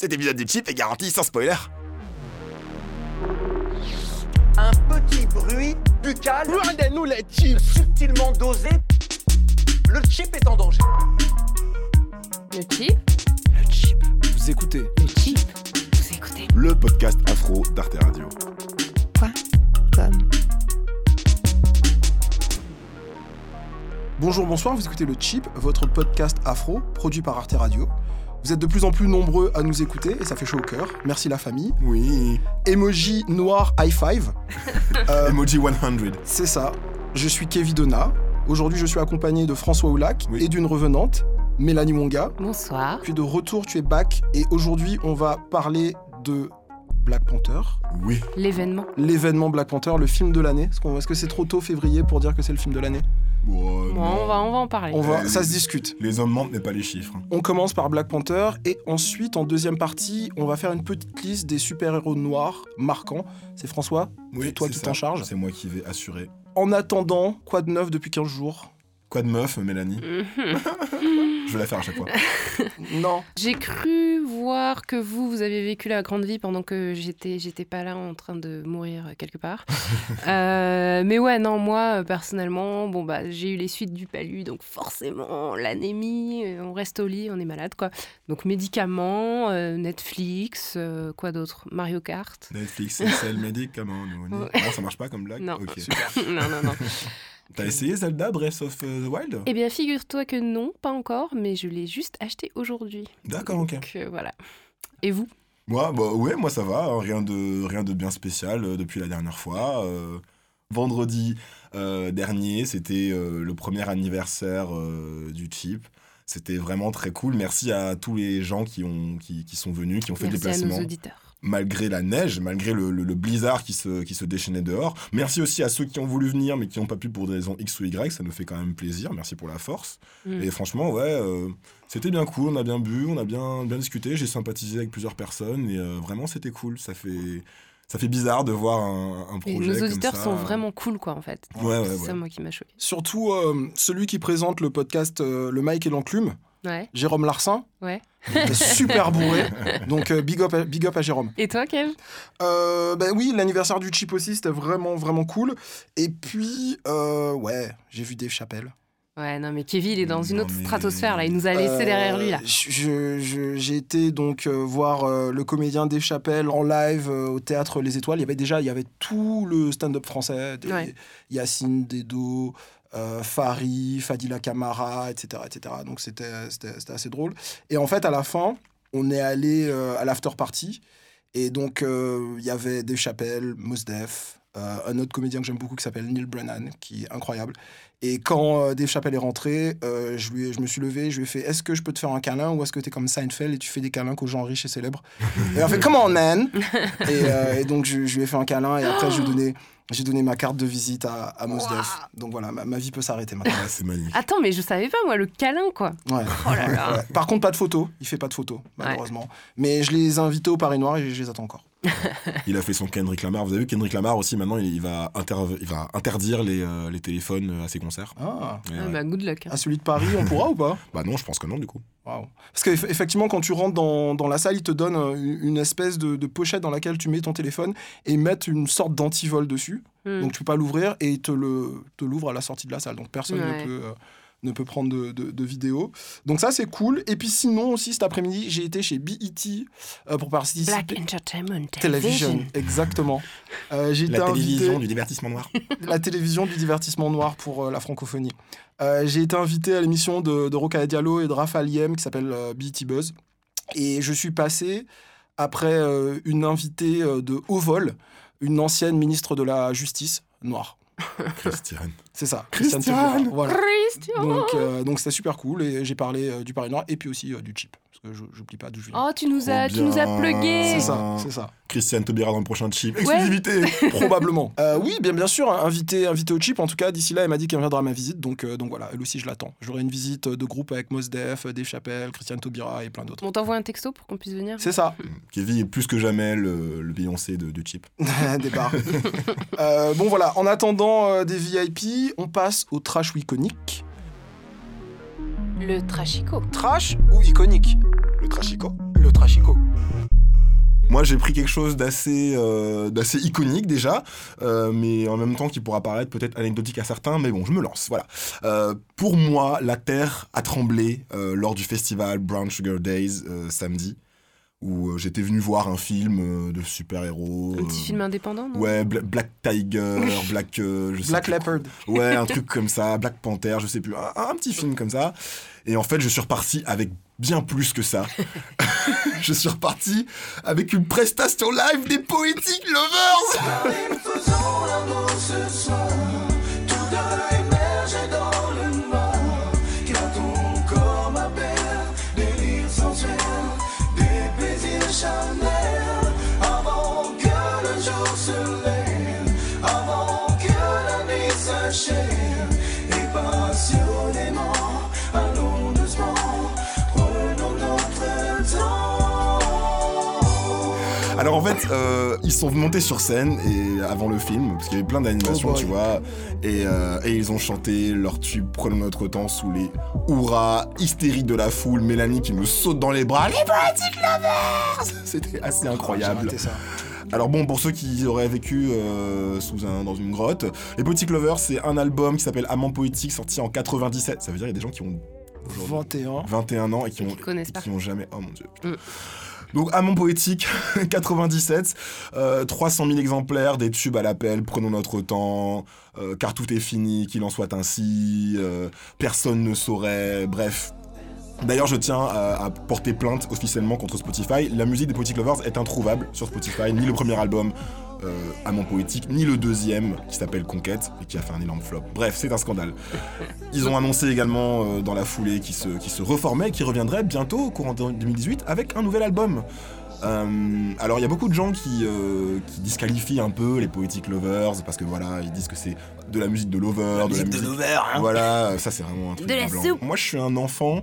Cet épisode du chip est garanti sans spoiler. Un petit bruit buccal Regardez-nous les chips subtilement dosé. Le chip est en danger. Le chip? Le chip. Vous écoutez Le chip Vous écoutez le podcast afro d'Arte Radio. quoi? Comme? Bonjour, bonsoir, vous écoutez le Chip, votre podcast afro, produit par Arte Radio. Vous êtes de plus en plus nombreux à nous écouter et ça fait chaud au cœur. Merci la famille. Oui. Emoji noir high five. Euh, Emoji 100. C'est ça. Je suis Kevin Donna. Aujourd'hui, je suis accompagné de François Oulac Oui. et d'une revenante, Mélanie Monga. Bonsoir. Tu es de retour, tu es back. Et aujourd'hui, on va parler de Black Panther. Oui. L'événement. L'événement Black Panther, le film de l'année. Est-ce que c'est trop tôt février pour dire que c'est le film de l'année? Bon, on va, on va en parler. On va, Ça se discute. Les hommes mentent, mais pas les chiffres. On commence par Black Panther et ensuite, en deuxième partie, on va faire une petite liste des super-héros noirs marquants. C'est François Oui, C'est toi qui t'en charges C'est moi qui vais assurer. En attendant, quoi de neuf depuis 15 jours? Quoi de meuf, Mélanie Mhm. Je vais la faire à chaque fois. Non. J'ai cru voir que vous, vous avez vécu la grande vie pendant que j'étais, j'étais pas là en train de mourir quelque part. Euh, mais ouais, non, moi, euh, personnellement, bon, bah, j'ai eu les suites du palu, donc forcément, l'anémie, euh, on reste au lit, on est malade, quoi. Donc, médicaments, euh, Netflix, euh, quoi d'autre? Mario Kart Netflix, c'est le médicament. nous, on est- Ouais. Non, ça marche pas comme blague? Non. Ok. Non, non, non. T'as essayé Zelda Breath of euh, the Wild? Eh bien, figure-toi que non, pas encore, mais je l'ai juste acheté aujourd'hui. D'accord, ok. Donc, euh, voilà. Et vous? Moi, bah ouais, moi ça va, hein, rien de rien de bien spécial euh, depuis la dernière fois. Euh, vendredi dernier, c'était le premier anniversaire du chip. C'était vraiment très cool. Merci à tous les gens qui ont qui, qui sont venus, qui ont fait le Merci à nos auditeurs. Malgré la neige, malgré le, le- le blizzard qui se, qui se déchaînait dehors. Merci aussi à ceux qui ont voulu venir mais qui n'ont pas pu pour des raisons X ou Y, ça nous fait quand même plaisir. Merci pour la force. Mm. Et franchement, ouais, euh, c'était bien cool, on a bien bu, on a bien, bien discuté, j'ai sympathisé avec plusieurs personnes et euh, vraiment c'était cool. Ça fait, ça fait bizarre de voir un, un Et projet nos comme auditeurs ça. sont vraiment cool, quoi, en fait. Ouais, ouais, C'est ouais. ça, moi, qui m'a choqué. Surtout euh, celui qui présente le podcast euh, Le Mike et l'Enclume, Ouais, Jérôme Larsin. ouais. Super bourré. Donc, euh, big, up à, big up à Jérôme. Et toi, Kev? Euh, ben oui, l'anniversaire du chip aussi, c'était vraiment, vraiment cool. Et puis, euh, ouais, j'ai vu Dave Chappelle. Ouais, non, mais Kevin, il est dans une autre mais- stratosphère, là. Il nous a laissé Euh, derrière lui, là. je- je- J'ai été donc euh, voir euh, le comédien Dave Chappelle en live euh, au théâtre Les Étoiles. Il y avait déjà il y avait tout le stand-up français, des- Ouais. Yacine Dedo, euh, Fari, Fadila Camara, etc., etc. Donc c'était assez drôle. Et en fait à la fin, on est allé euh, à l'after party et donc euh, il y avait Dave Chappelle, Mos Def, euh, un autre comédien que j'aime beaucoup qui s'appelle Neil Brennan, qui est incroyable. Et quand euh, Dave Chappelle est rentré, euh, je, lui ai- je me suis levé, je lui ai fait Est-ce que je peux te faire un câlin ou est-ce que tu es comme Seinfeld et tu fais des câlins qu'aux gens riches et célèbres? Et il a fait Comment, man et, euh, et donc je, je lui ai fait un câlin et après je lui ai donné, j'ai donné ma carte de visite à, à Mos Def. Donc voilà, ma, ma vie peut s'arrêter maintenant. Ouais, c'est magnifique. Attends, mais je savais pas, moi, le câlin, quoi. Ouais. Oh là là. Ouais. Par contre, pas de photos. Il fait pas de photos, malheureusement. Mais je les ai invités au Paris Noir et je les attends encore. Il a fait son Kendrick Lamar. Vous avez vu Kendrick Lamar aussi maintenant, il, va, il va interdire les, euh, les téléphones à ses concerts. Ah. Et, Ah, ouais. bah, good luck. hein. À celui de Paris, on pourra ou pas? Bah non, je pense que non du coup. Waouh. Parce qu'effectivement, quand tu rentres dans, dans la salle, ils te donnent euh, une espèce de, de pochette dans laquelle tu mets ton téléphone et ils mettent une sorte d'antivol dessus. Hmm. Donc tu peux pas l'ouvrir et ils te le te l'ouvrent à la sortie de la salle. Donc personne Ouais. ne peut euh, ne peut prendre de, de, de vidéos. Donc ça c'est cool. Et puis sinon aussi cet après-midi j'ai été chez BET euh, pour participer. Black Entertainment Television, Television. exactement. Euh, j'ai été La invité télévision du divertissement noir. la télévision du divertissement noir pour euh, la francophonie. Euh, j'ai été invité à l'émission de, de Rokhaya Diallo et de Raphaël Liem qui s'appelle euh, BET Buzz. Et je suis passé après euh, une invitée euh, de haut vol, une ancienne ministre de la Justice noire. Christiane. C'est ça. Christiane Taubira, Voilà. Christian Donc euh, donc c'était super cool et j'ai parlé euh, du Paris Noir et puis aussi euh, du chip parce que je j'oublie pas d'où je viens. Oh, tu nous as, Trop tu nous as bien. plugué C'est ça, c'est ça. Christiane Taubira dans le prochain chip. Ouais. Exclusivité Probablement. Euh, oui, bien, bien sûr, hein, invité, invité au chip. En tout cas, d'ici là, elle m'a dit qu'elle viendra à ma visite. Donc, euh, donc voilà, elle aussi, je l'attends. J'aurai une visite de groupe avec Mos Def, Dave Chappelle, Christiane Taubira et plein d'autres. On t'envoie un texto pour qu'on puisse venir C'est ça, Kevin est plus que jamais le, le Beyoncé de, du chip. des bars. Euh, bon, voilà, en attendant euh, des VIP, on passe au trash ou iconique. Le trashico. Trash ou iconique? Le trashico Le Trashico. Moi, j'ai pris quelque chose d'assez euh, d'assez iconique déjà, euh, mais en même temps qui pourra paraître peut-être anecdotique à certains, mais bon, je me lance. Voilà. Euh, pour moi, la terre a tremblé euh, lors du festival Brown Sugar Days euh, samedi, où euh, j'étais venu voir un film euh, de super-héros. Un petit euh, film indépendant, non? Ouais, Bla- Black Tiger, Black. euh, je sais Black plus Leopard. Ouais, un truc comme ça, Black Panther, je sais plus, un, un petit film comme ça. Et en fait, je suis reparti avec bien plus que ça. je suis reparti avec une prestation live des Poetic Lovers. Faisons shall fait, euh, ils sont montés sur scène et avant le film, parce qu'il y avait plein d'animations, Oh boy. tu vois, et, euh, et ils ont chanté leur tube Prenons notre temps sous les hurrahs hystériques de la foule, Mélanie qui me saute dans les bras, les Poetic Lovers C'était assez J'ai incroyable. ça. Alors bon, pour ceux qui auraient vécu euh, sous un, dans une grotte, Les Poetic Lovers, c'est un album qui s'appelle Amant Poétique, sorti en 97. Ça veut dire qu'il y a des gens qui ont aujourd'hui 21. 21 ans et qui Et ont, qui qui jamais... Oh mon dieu. putain. Mm. Donc Amant Poétique, 97, euh, 300 000 exemplaires, des tubes à l'appel, prenons notre temps, euh, car tout est fini, qu'il en soit ainsi, euh, personne ne saurait, bref. D'ailleurs, je tiens à, à porter plainte officiellement contre Spotify. La musique des Poetic Lovers est introuvable sur Spotify, ni le premier album euh, Amant Poétique, ni le deuxième qui s'appelle Conquête et qui a fait un énorme flop. Bref, c'est un scandale. Ils ont annoncé également euh, dans la foulée qu'ils se, se reformaient, qu'ils reviendraient bientôt au courant de 2018 avec un nouvel album. Euh, alors il y a beaucoup de gens qui, euh, qui disqualifient un peu les Poetic Lovers parce que voilà, ils disent que c'est de la musique de lover, de la musique voilà, ça c'est vraiment un truc De la blanc. soupe. Moi je suis un enfant,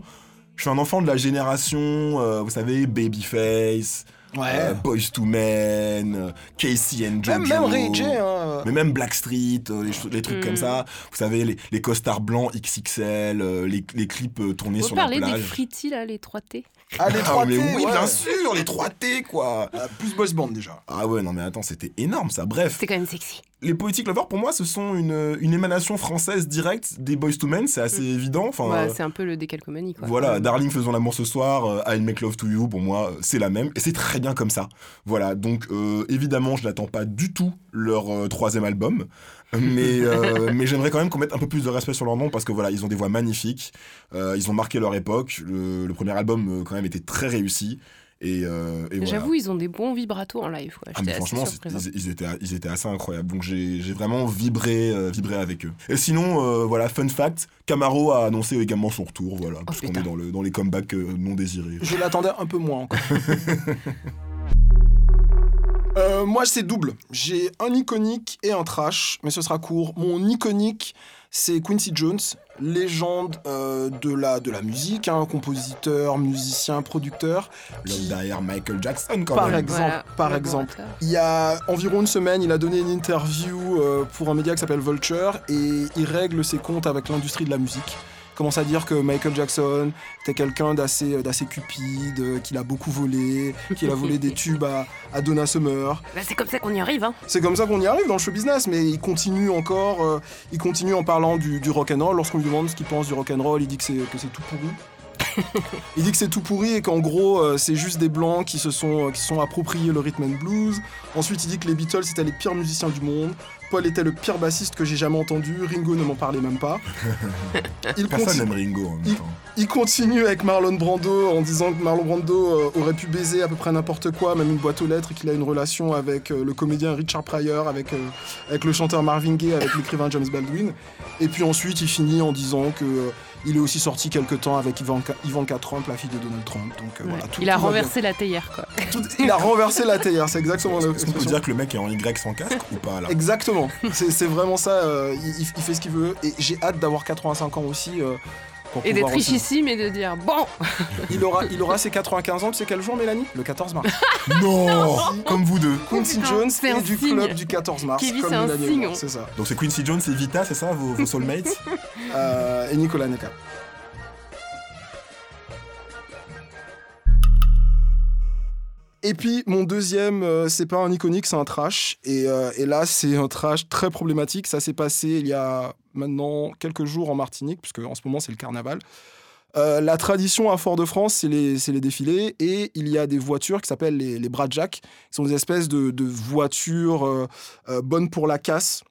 je suis un enfant de la génération, euh, vous savez, Babyface, Ouais. euh, Boys to Men, euh, Casey and Jojo. même, même Ray J, hein. Mais même Blackstreet, euh, les, les trucs Mm. comme ça. Vous savez, les, les costards blancs XXL, euh, les, les clips euh, tournés sur la parler des plage. frittis, là, les 3T Ah, les Ah, 3 mais oui, bien sûr, les 3T, quoi. plus boys band déjà. Ah ouais, non mais attends, c'était énorme ça. Bref, C'est quand même sexy. Les Poetic Lovers, pour moi, ce sont une, une émanation française directe des Boys to Men, c'est assez évident. Enfin, Ouais, euh, c'est un peu le décalcomanie, quoi. Voilà, Darling faisons l'amour ce soir, euh, I make love to you, pour moi, euh, c'est la même, et c'est très bien comme ça. Voilà, donc euh, évidemment, je n'attends pas du tout leur euh, troisième album, mais, euh, mais j'aimerais quand même qu'on mette un peu plus de respect sur leur nom, parce que voilà, ils ont des voix magnifiques, ils ont marqué leur époque, le, le premier album, quand même, était très réussi, et, euh, et voilà. J'avoue, ils ont des bons vibratos en live, quoi. Ah, mais franchement, hein. ils, ils étaient, ils étaient assez incroyables. Donc j'ai vraiment vibré, euh, vibré avec eux. Et sinon, euh, voilà, fun fact, Camaro a annoncé également son retour, voilà, puisqu'on Oh, putain. est dans, le, dans les comebacks euh, non désirés. Je l'attendais un peu moins encore. Euh, moi, c'est double. J'ai un iconique et un trash, mais ce sera court. Mon iconique, c'est Quincy Jones, légende euh, de, la, de la musique, hein, compositeur, musicien, producteur. L'homme derrière Michael Jackson, quand Par même. exemple, Voilà, par le exemple. Il y a environ une semaine, il a donné une interview euh, pour un média qui s'appelle Vulture et il règle ses comptes avec l'industrie de la musique. Il commence à dire que Michael Jackson était quelqu'un d'assez, d'assez cupide, euh, qu'il a beaucoup volé, qu'il a volé des tubes à, à Donna Summer. Bah, c'est comme ça qu'on y arrive, hein. C'est comme ça qu'on y arrive dans le show business, mais il continue encore, euh, il continue en parlant du, du rock'n'roll. Lorsqu'on lui demande ce qu'il pense du rock'n'roll, il dit que c'est, que c'est tout pourri. il dit que c'est tout pourri et qu'en gros, euh, c'est juste des blancs qui se sont, qui se sont appropriés le rhythm and blues. Ensuite, il dit que les Beatles étaient les pires musiciens du monde. Paul était le pire bassiste que j'ai jamais entendu. Ringo ne m'en parlait même pas. Il Personne continue- n'aime Ringo en même Il- temps. il continue avec Marlon Brando en disant que Marlon Brando euh, aurait pu baiser à peu près n'importe quoi, même une boîte aux lettres, et qu'il a une relation avec euh, le comédien Richard Pryor, avec, euh, avec le chanteur Marvin Gaye, avec l'écrivain James Baldwin. Et puis ensuite, il finit en disant que il est aussi sorti quelque temps avec Ivanka, Ivanka Trump, la fille de Donald Trump. Donc euh, Ouais. voilà, tout- il a tout renversé la théière, quoi. Tout- il a renversé la théière, c'est exactement Est-ce qu'on peut dire que le mec est en Y sans casque ou pas là? Exactement, c'est c'est vraiment ça, euh, il, il fait ce qu'il veut, et j'ai hâte d'avoir 85 ans aussi. euh, pour Et d'être richissime et de dire bon, Il aura, il aura ses 95 ans, tu sais quel jour, Mélanie? Le 14 mars. Non Comme vous deux. Quincy putain, Jones c'est et un du signe. club du 14 mars. Kevin, comme c'est un signe. C'est ça. Donc c'est Quincy Jones et Vita, c'est ça, vos, vos soulmates? Euh, et Nicolas Neka. Et puis, mon deuxième, euh, c'est pas un iconique, c'est un trash. Et, euh, et là, c'est un trash très problématique. Ça s'est passé il y a maintenant quelques jours en Martinique, puisque en ce moment, c'est le carnaval. Euh, la tradition à Fort-de-France, c'est les, les défilés. Et il y a des voitures qui s'appellent les, les qui sont des espèces de, de voitures euh, euh, bonnes pour la casse,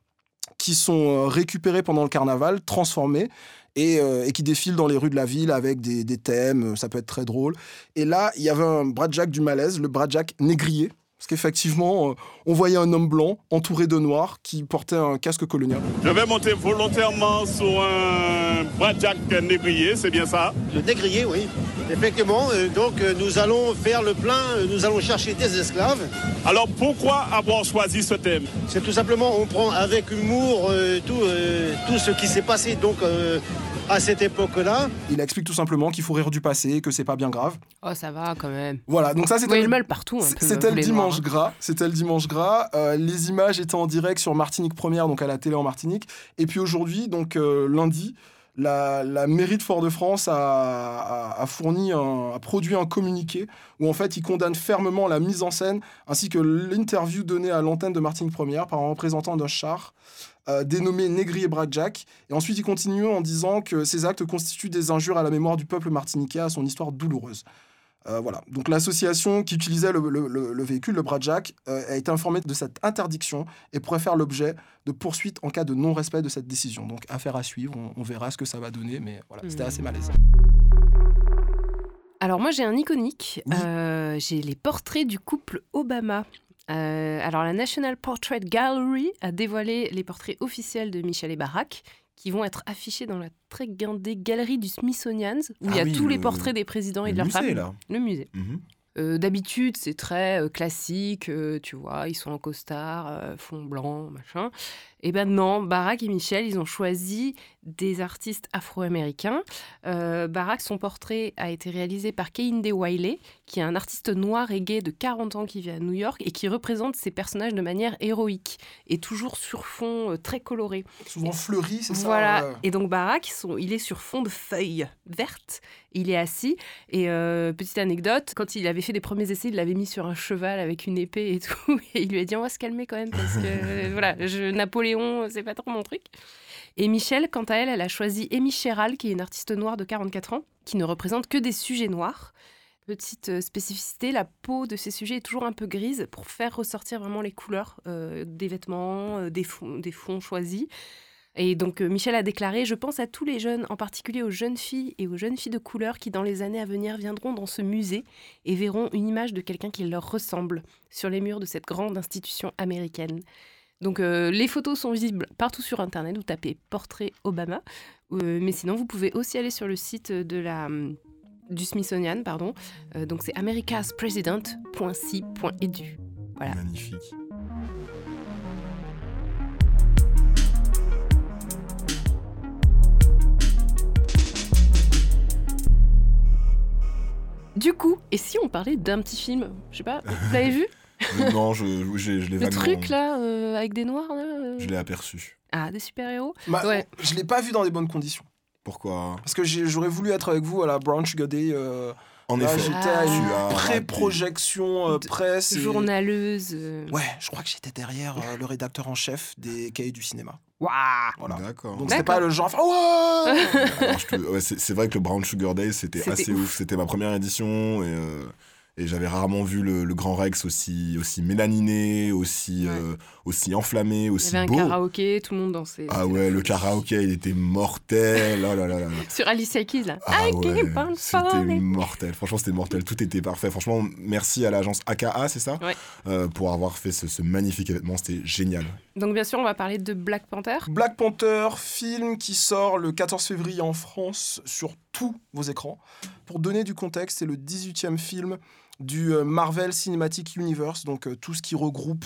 qui sont récupérées pendant le carnaval, transformées. Et, et qui défilent dans les rues de la ville avec des, des thèmes, ça peut être très drôle. Et là, il y avait un Bradjack du malaise, le Bradjack négrier. Parce qu'effectivement, euh, on voyait un homme blanc entouré de noirs qui portait un casque colonial. Je vais monter volontairement sur un Bradjack négrier, c'est bien ça? Le négrier, oui. Effectivement, euh, donc euh, nous allons faire le plein, euh, nous allons chercher des esclaves. Alors pourquoi avoir choisi ce thème? C'est tout simplement, on prend avec humour euh, tout, euh, tout ce qui s'est passé donc euh, à cette époque-là. Il explique tout simplement qu'il faut rire du passé, que c'est pas bien grave. Oh, ça va quand même. Voilà, donc ça c'était voyez le, le mal partout. c'était le les dimanche hein. gras. C'était le dimanche gras. Euh, les images étaient en direct sur Martinique Première, donc à la télé en Martinique. Et puis aujourd'hui, donc euh, lundi, la, la mairie de Fort-de-France a, a- a fourni un, a produit un communiqué où en fait il condamne fermement la mise en scène ainsi que l'interview donnée à l'antenne de Martinique Première par un représentant d'un char euh, dénommé Négrier Bradjack. Et ensuite il continue en disant que ces actes constituent des injures à la mémoire du peuple martiniquais, à son histoire douloureuse. Euh, voilà. Donc l'association qui utilisait le, le- le- le véhicule, le Bradjack, euh, a été informée de cette interdiction et pourrait faire l'objet de poursuites en cas de non-respect de cette décision. Donc affaire à suivre, on, on verra ce que ça va donner, mais voilà, c'était Mhm. assez malaisant. Alors moi j'ai un iconique. Oui. Euh, j'ai les portraits du couple Obama. Euh, alors la National Portrait Gallery a dévoilé les portraits officiels de Michel et Barack qui vont être affichés dans la très guindée galerie du Smithsonian où il y Ah a oui, tous les le- portraits des présidents et de Le leurs musée, femmes. là. Le musée. Mhm. Euh, D'habitude, c'est très euh, classique, tu vois, ils sont en costard, fond blanc, machin. Et ben non, Barack et Michel, ils ont choisi des artistes afro-américains. Euh, Barack, son portrait a été réalisé par Kehinde Wiley, qui est un artiste noir et gay de 40 ans qui vit à New York et qui représente ses personnages de manière héroïque et toujours sur fond euh, très coloré. Souvent fleuri, c'est ça Voilà. ouais. Et donc Barack, son- il est sur fond de feuilles vertes. Il est assis. Et euh, petite anecdote, quand il avait fait des premiers essais, il l'avait mis sur un cheval avec une épée et tout. Et il lui a dit on va se calmer quand même parce que euh, voilà, je, Napoléon, c'est pas trop mon truc. Et Michel, quant à elle, elle a choisi Amy Sherall, qui est une artiste noire de 44 ans, qui ne représente que des sujets noirs. Petite euh, spécificité, la peau de ces sujets est toujours un peu grise pour faire ressortir vraiment les couleurs euh, des vêtements, euh, des, fonds, des fonds choisis. Et donc euh, Michel a déclaré Je pense à tous les jeunes, en particulier aux jeunes filles et aux jeunes filles de couleur qui, dans les années à venir, viendront dans ce musée et verront une image de quelqu'un qui leur ressemble sur les murs de cette grande institution américaine. Donc euh, les photos sont visibles partout sur Internet, vous tapez portrait Obama. Euh, mais sinon, vous pouvez aussi aller sur le site de la, du Smithsonian. Pardon. Euh, donc c'est americaspresident.ci.edu. Voilà. Magnifique. Du coup, et si on parlait d'un petit film? Je sais pas, vous l'avez vu? Non, je, je, je l'ai Le truc là, euh, avec des noirs là euh, Je l'ai aperçu. Ah, des super-héros Bah, Ouais. Je l'ai pas vu dans les bonnes conditions. Pourquoi? Parce que j'aurais voulu être avec vous à la Brown Sugar Day. euh, En là, effet, j'étais Ah. à tu une pré-projection euh, presse. Journaleuse. euh, Ouais, je crois que j'étais derrière euh, le rédacteur en chef des cahiers du cinéma. Waouh Voilà. D'accord. Donc c'était D'accord. pas le genre. Te- ouais, c'est c'est vrai que le Brown Sugar Day, c'était C'était assez ouf. ouf. C'était ma première édition et, euh, et j'avais rarement vu le, le Grand Rex aussi, aussi mélaniné, aussi, Ouais. euh, aussi enflammé, Il y aussi avait un beau. karaoké, tout le monde dansait. Ah ouais, le karaoké, il était mortel. Oh là là là là. Sur Alicia Keys là. Ah ouais, c'était mortel. Franchement, c'était mortel. Tout était parfait. Franchement, merci à l'agence AKA, c'est ça? Ouais. Euh, Pour avoir fait ce, ce magnifique événement. C'était génial. Donc bien sûr, on va parler de Black Panther. Black Panther, film qui sort le 14 février en France sur tous vos écrans. Pour donner du contexte, c'est le 18e film du euh, Marvel Cinematic Universe, donc euh, tout ce qui regroupe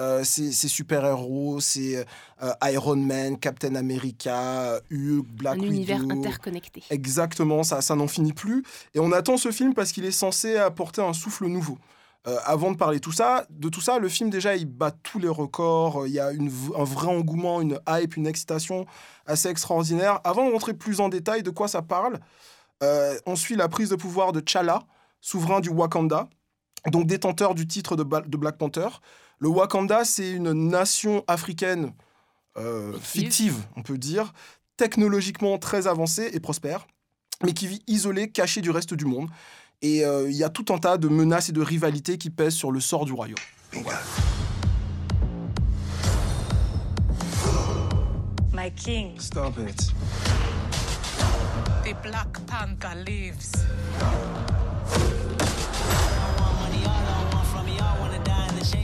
euh, ces, ces super-héros, c'est euh, Iron Man, Captain America, Hulk, Black un univers interconnecté. Exactement, ça, ça n'en finit plus. Et on attend ce film parce qu'il est censé apporter un souffle nouveau. Euh, avant de parler tout ça, de tout ça, le film déjà il bat tous les records. Il y a une un vrai engouement, une hype, une excitation assez extraordinaire. Avant de rentrer plus en détail de quoi ça parle, on suit la prise de pouvoir de T'Challa, souverain du Wakanda. donc détenteur du titre de, Ba- de Black Panther. Le Wakanda, c'est une nation africaine euh, fictive, on peut dire, technologiquement très avancée et prospère, mais qui vit isolée, cachée du reste du monde. Et euh, il y a tout un tas de menaces et de rivalités qui pèsent sur le sort du royaume. My king, Stop it. the Black Panther lives.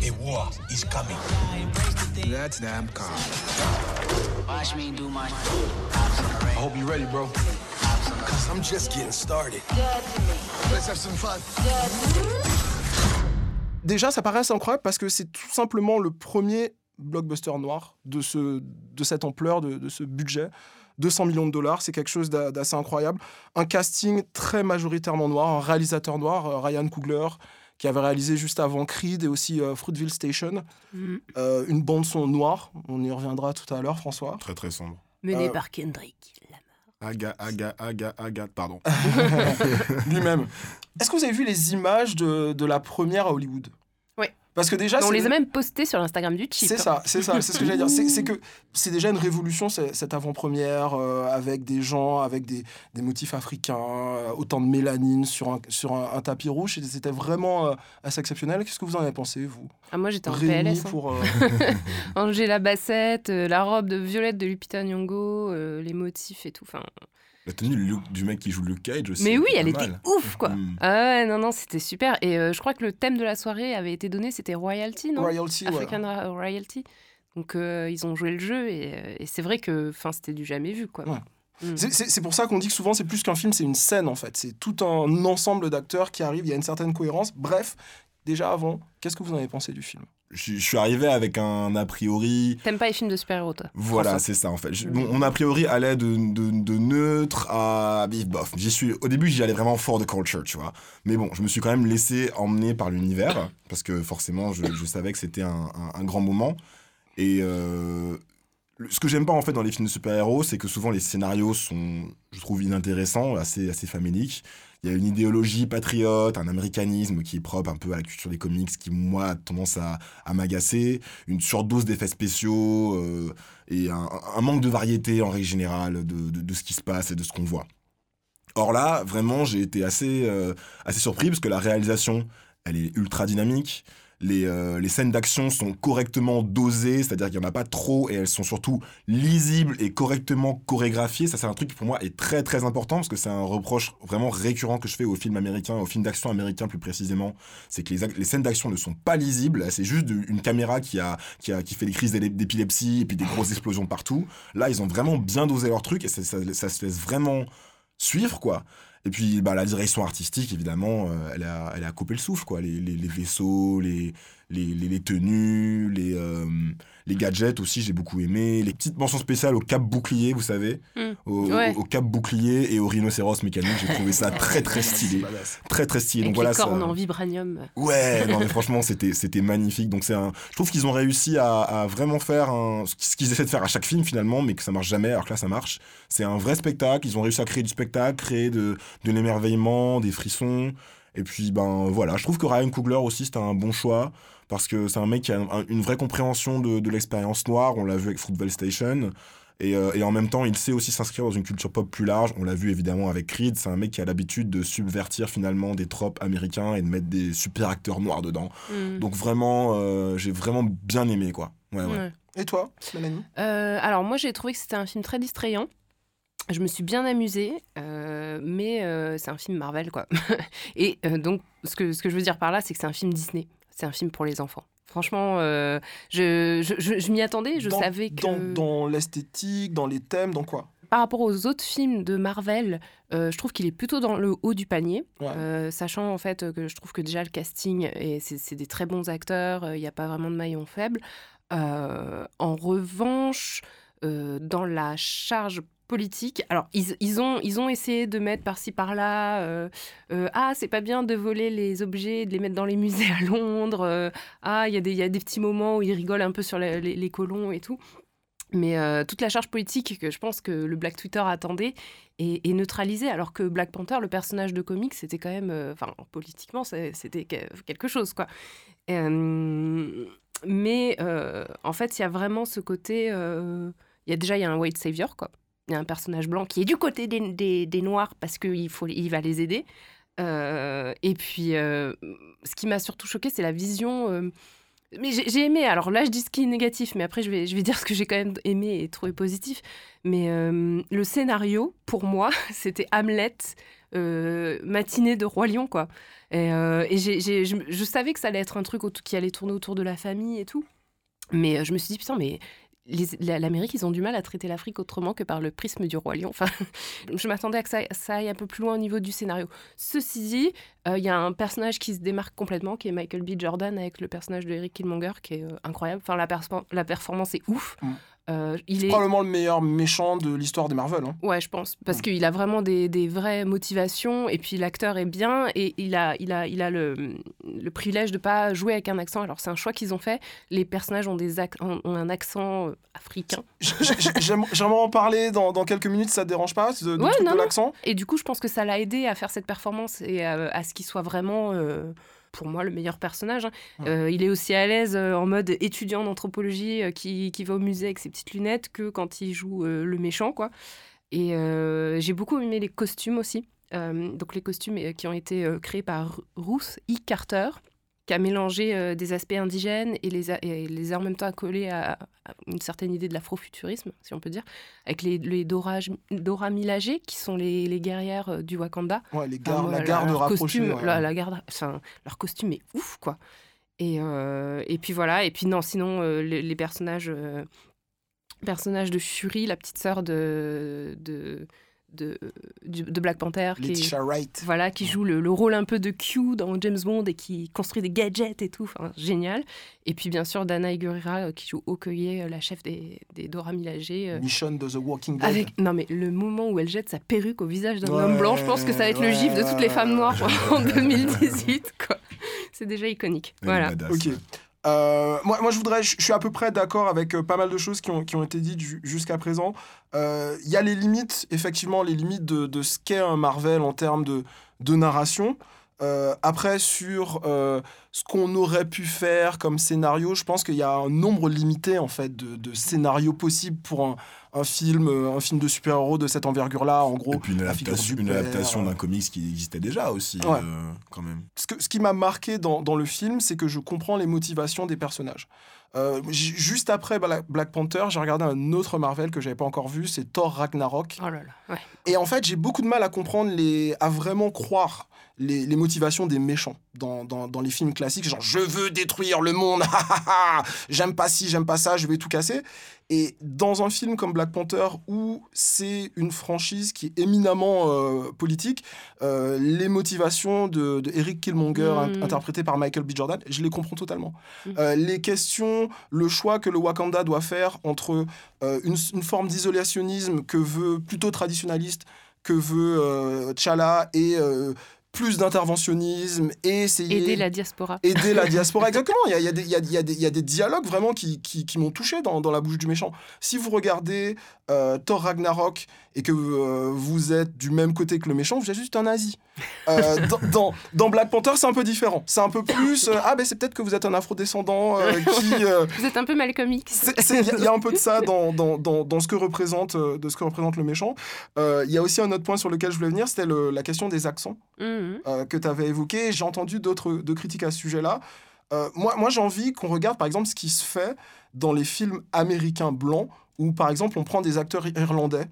A war is coming. That's damn calm. Watch me do my I hope you're ready, bro. Cause I'm just getting started. Let's have some fun. Déjà, ça paraît assez incroyable parce que c'est tout simplement le premier blockbuster noir de, ce, de cette ampleur, de, de ce budget. 200 millions de dollars, c'est quelque chose d'a- d'assez incroyable. Un casting très majoritairement noir, un réalisateur noir, euh, Ryan Coogler, qui avait réalisé juste avant Creed et aussi euh, Fruitville Station. Mhm. Euh, une bande-son noire, on y reviendra tout à l'heure, François. Très très sombre. Mené Euh, par Kendrick. Lamar. Aga, aga, aga, aga, pardon. Lui-même. Est-ce que vous avez vu les images de, de la première à Hollywood? Parce que déjà, on les a même postés sur l'Instagram du Chip. C'est ça, c'est ça, c'est ce que j'allais dire. C'est que c'est déjà une révolution, cette avant-première, euh, avec des gens, avec des, des motifs africains, euh, autant de mélanine sur un, sur un, un tapis rouge. C'était vraiment euh, assez exceptionnel. Qu'est-ce que vous en avez pensé, vous? Ah, moi, j'étais en PLS. hein. pour. Angela Bassett, la robe de violette de Lupita Nyong'o, les motifs et tout. Enfin, La tenue du mec qui joue Luke Cage aussi. mais oui, elle était ouf, quoi. Mm. Ah ouais, non, non, c'était super. Et euh, je crois que le thème de la soirée avait été donné, c'était royalty, non? Royalty, ouais. African Royalty. Donc euh, ils ont joué le jeu et, euh, et c'est vrai que enfin c'était du jamais vu quoi. Ouais. Mm. C'est pour ça qu'on dit que souvent c'est plus qu'un film, c'est une scène en fait. C'est tout un ensemble d'acteurs qui arrivent, il y a une certaine cohérence. Bref, déjà avant, qu'est-ce que vous en avez pensé du film? Je, je suis arrivé avec un a priori. T'aimes pas les films de super-héros toi? Voilà, c'est ça en fait. Je- mon, mon a priori allait de, de, de neutre à bif bof. J'y suis, au début, j'y allais vraiment for the culture, tu vois. Mais bon, je me suis quand même laissé emmener par l'univers parce que forcément, je, je savais que c'était un, un- un grand moment. Et euh, ce que j'aime pas en fait dans les films de super-héros, c'est que souvent les scénarios sont, je trouve, inintéressants, assez, assez faméliques. Il y a une idéologie patriote, un américanisme qui est propre un peu à la culture des comics, qui moi a tendance à, à m'agacer, une surdose d'effets spéciaux euh, et un, manque de variété en règle générale de, de- de ce qui se passe et de ce qu'on voit. Or là, vraiment, j'ai été assez, euh, assez surpris parce que la réalisation, elle est ultra dynamique. Les, euh, les scènes d'action sont correctement dosées, c'est-à-dire qu'il n'y en a pas trop et elles sont surtout lisibles et correctement chorégraphiées. Ça, c'est un truc qui pour moi est très très important parce que c'est un reproche vraiment récurrent que je fais aux films américains, aux films d'action américains plus précisément. C'est que les, scènes d'action ne sont pas lisibles. C'est juste une caméra qui, a, qui, fait des crises d'é- d'épilepsie et puis des grosses explosions partout. Là, ils ont vraiment bien dosé leur truc et ça, ça, ça se laisse vraiment suivre, quoi. Et puis, bah, la direction artistique, évidemment, euh, elle, a, coupé le souffle, quoi. Les, les vaisseaux, les, les, les, les tenues, les, euh, les gadgets aussi, j'ai beaucoup aimé. Les petites mentions spéciales au cap bouclier, vous savez. Mm. Au, Ouais. au, au cap bouclier et au rhinocéros mécanique, j'ai trouvé ça très, très stylé. Très, très stylé. Avec Donc voilà, cornes ça... en vibranium. Ouais, non mais franchement c'était c'était magnifique. Donc c'est un, je trouve qu'ils ont réussi à, à vraiment faire un, ce qu'ils essaient de faire à chaque film finalement, mais que ça marche jamais. Alors que là ça marche. C'est un vrai spectacle. Ils ont réussi à créer du spectacle, créer de de l'émerveillement, des frissons. Et puis ben voilà, je trouve que Ryan Coogler aussi c'était un bon choix parce que c'est un mec qui a un- une vraie compréhension de, de l'expérience noire. On l'a vu avec Fruitvale Station. Et, euh, et en même temps, il sait aussi s'inscrire dans une culture pop plus large. On l'a vu évidemment avec Creed. C'est un mec qui a l'habitude de subvertir finalement des tropes américains et de mettre des super acteurs noirs dedans. Mm. Donc vraiment, euh, j'ai vraiment bien aimé quoi. Ouais, ouais. Ouais. Et toi, Mélanie? Euh, alors moi j'ai trouvé que c'était un film très distrayant. Je me suis bien amusée, euh, mais euh, c'est un film Marvel quoi. Et euh, donc ce que, ce que je veux dire par là, c'est que c'est un film Disney. C'est un film pour les enfants. Franchement, euh, je, je, je- je m'y attendais, je dans, savais que... Dans, dans l'esthétique, dans les thèmes, dans quoi? Par rapport aux autres films de Marvel, euh, je trouve qu'il est plutôt dans le haut du panier, Ouais. euh, sachant en fait que je trouve que déjà le casting, et c'est des très bons acteurs, euh, il n'y a pas vraiment de maillon faible. En revanche, dans la charge politique, alors ils, ont, ils ont essayé de mettre par-ci par-là, euh, euh, ah c'est pas bien de voler les objets, de les mettre dans les musées à Londres, euh, ah il y, a des- il y a des petits moments où ils rigolent un peu sur les- colons et tout. Mais toute la charge politique que je pense que le Black Twitter attendait est, neutralisée, alors que Black Panther, le personnage de comics, c'était quand même, enfin, politiquement, c'était que- quelque chose, quoi. Mais en fait, il y a vraiment ce côté, il y a déjà y a un white savior, quoi. Y a un personnage blanc qui est du côté des, des, noirs parce qu'il il va les aider. Euh, et puis, euh, ce qui m'a surtout choqué, c'est la vision. euh, mais j'ai aimé. Alors là, je dis ce qui est négatif, mais après, je vais, je vais dire ce que j'ai quand même aimé et trouvé positif. Mais le scénario, pour moi, c'était Hamlet, matinée de Roi Lion, quoi. Et, et je, je savais que ça allait être un truc qui allait tourner autour de la famille et tout. Mais je me suis dit, putain, mais l'Amérique, ils ont du mal à traiter l'Afrique autrement que par le prisme du roi lion. Enfin, je m'attendais à que ça, ça aille un peu plus loin au niveau du scénario. Ceci dit, euh, il y a un personnage qui se démarque complètement, qui est Michael B. Jordan, avec le personnage de Eric Killmonger, qui est euh, incroyable. Enfin, la, performance est ouf. Euh, il est... Probablement le meilleur méchant de l'histoire des Marvel. hein. Ouais, je pense. Parce qu'il a vraiment des, des vraies motivations. Et puis l'acteur est bien. Et il a, il a, il a le, le privilège de pas jouer avec un accent. Alors c'est un choix qu'ils ont fait. Les personnages ont, des un accent euh, africain. J'aimerais en parler dans, dans quelques minutes, ça te dérange pas de, du Ouais, de l'accent? Et du coup, je pense que ça l'a aidé à faire cette performance et à, à ce qu'il soit vraiment, euh, pour moi, le meilleur personnage. hein. Ouais. Euh, il est aussi à l'aise euh, en mode étudiant d'anthropologie euh, qui, qui va au musée avec ses petites lunettes que quand il joue le méchant, quoi. Et j'ai beaucoup aimé les costumes aussi. Donc les costumes qui ont été créés par Ruth E. Carter, qui a mélangé euh, des aspects indigènes et les a, et les a en même temps accolés à, à une certaine idée de l'afrofuturisme, si on peut dire, avec les, les Dora, Dora Milaje, qui sont les, les guerrières euh, du Wakanda. Ouais, les Enfin, gardes, moi, la garde rapprochée. costume, ouais. la, la garde, enfin, leur costume est ouf, quoi. Et, euh, et puis voilà, et puis non, sinon, les, les personnages, personnages de Shuri, la petite sœur de, de, de, Black Panther, qui, Wright. voilà, qui joue le, le rôle un peu de Q dans James Bond et qui construit des gadgets et tout, enfin, génial. Et puis bien sûr, Dana Igurira, euh, qui joue Okoye, euh, la chef des, des Dora Milaje. euh, Mission de The Walking Dead. avec... Non mais le moment où elle jette sa perruque au visage d'un Ouais, homme blanc, je pense que ça va être le gif de toutes les femmes noires en 2018. quoi. C'est déjà iconique. Voilà. badass, Ok. Euh, moi, moi, je voudrais, je suis à peu près d'accord avec euh, pas mal de choses qui ont, qui ont été dites ju- jusqu'à présent. Euh, Il y a les limites, effectivement, les limites de, de ce qu'est un Marvel en termes de, de narration. Euh, après, sur euh, ce qu'on aurait pu faire comme scénario, je pense qu'il y a un nombre limité en fait de, de scénarios possibles pour un, un film, euh, un film de super-héros de cette envergure-là. En gros, Et puis une adaptation, du une père, adaptation euh, d'un comics qui existait déjà aussi, Ouais. euh, quand même. ce, que- ce qui m'a marqué dans, dans le film, c'est que je comprends les motivations des personnages. Euh, juste après Bla- Black Panther, j'ai regardé un autre Marvel que j'avais pas encore vu, c'est Thor Ragnarok. Oh là là. Ouais. Et en fait, j'ai beaucoup de mal à comprendre, les, à vraiment croire les, les motivations des méchants dans, dans, dans les films classiques. Genre, je veux détruire le monde, j'aime pas ci, j'aime pas ça, je vais tout casser. Et dans un film comme Black Panther, où c'est une franchise qui est éminemment euh, politique, euh, les motivations de, de Eric Killmonger, Mm. in- interprété par Michael B. Jordan, je les comprends totalement. Mm. Euh, les questions, le choix que le Wakanda doit faire entre euh, une, une forme d'isolationnisme que veut plutôt traditionnaliste que veut euh, T'Challa et euh, plus d'interventionnisme et essayer Aider la diaspora. aider la diaspora. Exactement, il y a, il y a des- il y a- il y a des- il y a des dialogues vraiment qui, qui, qui m'ont touché dans, dans la bouche du méchant. Si vous regardez euh, Thor Ragnarok et que euh, vous êtes du même côté que le méchant, vous êtes juste un nazi. Euh, dans, dans, dans Black Panther, c'est un peu différent. C'est un peu plus... euh, ah ben c'est peut-être que vous êtes un afrodescendant euh, qui... euh, Vous êtes un peu Malcolm X. Il y, a- il y a un peu de ça dans, dans, dans, dans ce, que représente, de ce que représente le méchant. Euh, Il y a aussi un autre point sur lequel je voulais venir, c'était la question des accents Mhm. euh, que tu avais évoqué. J'ai entendu d'autres de critiques à ce sujet-là. Euh, moi, moi j'ai envie qu'on regarde par exemple ce qui se fait dans les films américains blancs, où par exemple on prend des acteurs irlandais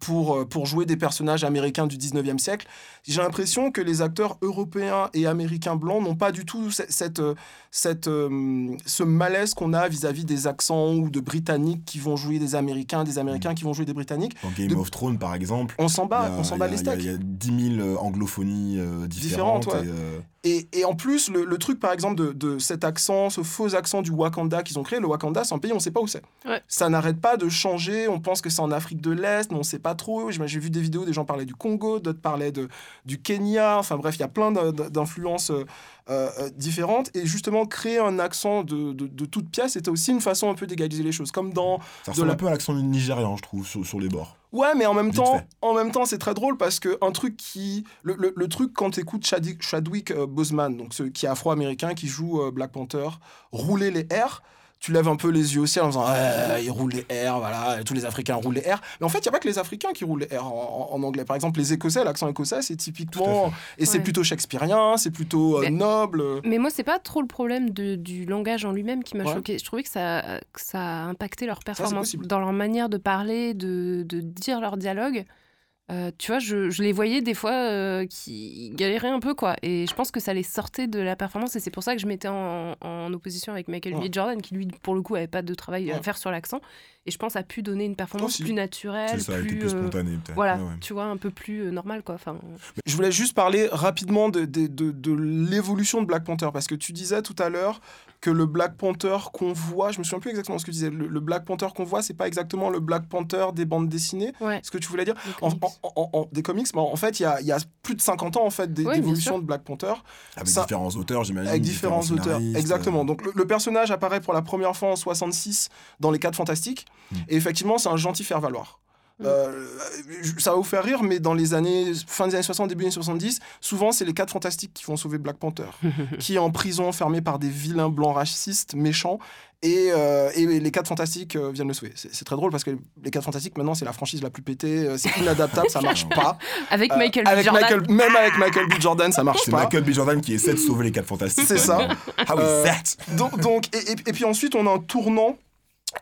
pour, euh, pour jouer des personnages américains du 19e siècle. J'ai l'impression que les acteurs européens et américains blancs n'ont pas du tout cette, cette, euh, cette, euh, ce malaise qu'on a vis-à-vis des accents ou de Britanniques qui vont jouer des Américains, des Américains qui vont jouer des Britanniques. Dans Game De- of Thrones, par exemple, On s'en y bat, a- on s'en y bat a- les il y steaks. Il y a 10 000 anglophonies euh, différentes. Différentes, ouais. et, euh, Et, et en plus, le, le truc, par exemple, de, de cet accent, ce faux accent du Wakanda qu'ils ont créé, le Wakanda, c'est un pays, on ne sait pas où c'est. Ouais. Ça n'arrête pas de changer. On pense que c'est en Afrique de l'Est, mais on ne sait pas trop. J'ai vu des vidéos, des gens parlaient du Congo, d'autres parlaient de, du Kenya. Enfin bref, il y a plein d'influences euh, euh, différentes. Et justement, créer un accent de, de, de toute pièce, c'était aussi une façon un peu d'égaliser les choses. Comme dans Ça ressemble la- un peu à l'accent nigérian, je trouve, sur, sur les bords. Ouais, mais en même Vite temps, fait. en même temps, c'est très drôle parce que un truc qui, le, le, le truc quand tu écoutes Chadwick, Chadwick euh, Boseman, donc ce qui est afro-américain, qui joue euh, Black Panther, rouler les R. Tu lèves un peu les yeux au ciel en disant Ouais, il roule les R, voilà, tous les Africains roulent les R. Mais en fait, il n'y a pas que les Africains qui roulent les R en, en- en anglais. Par exemple, les Écossais, l'accent écossais, c'est typiquement. Et c'est plutôt shakespearien, c'est plutôt euh, Mais- noble. Mais moi, c'est pas trop le problème de- du langage en lui-même qui m'a Ouais. choqué. Je trouvais que ça, que ça a impacté leur performance dans leur manière de parler, de, de dire leur dialogue. Euh, tu vois, je, je les voyais des fois euh, qui galéraient un peu, quoi. Et je pense que ça les sortait de la performance. Et c'est pour ça que je m'étais en, en opposition avec Michael Ouais. B. Jordan, qui lui, pour le coup, avait pas de travail à faire sur l'accent. Et je pense a pu donner une performance plus naturelle, ça, plus, plus euh, spontané, peut-être. voilà, Ouais, tu vois, un peu plus euh, normal, quoi. Enfin, Je voulais juste parler rapidement de, de, de, de l'évolution de Black Panther, parce que tu disais tout à l'heure que le Black Panther qu'on voit, je me souviens plus exactement ce que tu disais, le, le Black Panther qu'on voit, c'est pas exactement le Black Panther des bandes dessinées, ouais. ce que tu voulais dire les en, comics. en- en- en- des comics, mais en fait, il y a, il y a plus de 50 ans en fait, des- d'évolution sûr. de Black Panther, Avec Ça- différents auteurs, j'imagine. avec différents auteurs. Exactement. euh, Donc le, le personnage apparaît pour la première fois en 66 dans les 4 Fantastiques, Mm. et effectivement, c'est un gentil faire-valoir. Euh, ça va vous faire rire, mais dans les années fin des années 60, début des années 70, souvent c'est les 4 fantastiques qui vont sauver Black Panther, qui est en prison enfermé par des vilains blancs racistes méchants. Et, euh, et les 4 fantastiques euh, viennent le sauver. C'est c'est très drôle parce que les 4 fantastiques maintenant c'est la franchise la plus pétée, euh, c'est inadaptable, ça marche pas. Avec Euh, Michael B. Jordan. Michael- même avec Michael B. Jordan, ça marche C'est pas. Michael B. Jordan qui essaie de sauver les 4 fantastiques. C'est ça. How is that? donc, donc- et, et- et puis ensuite, on a un tournant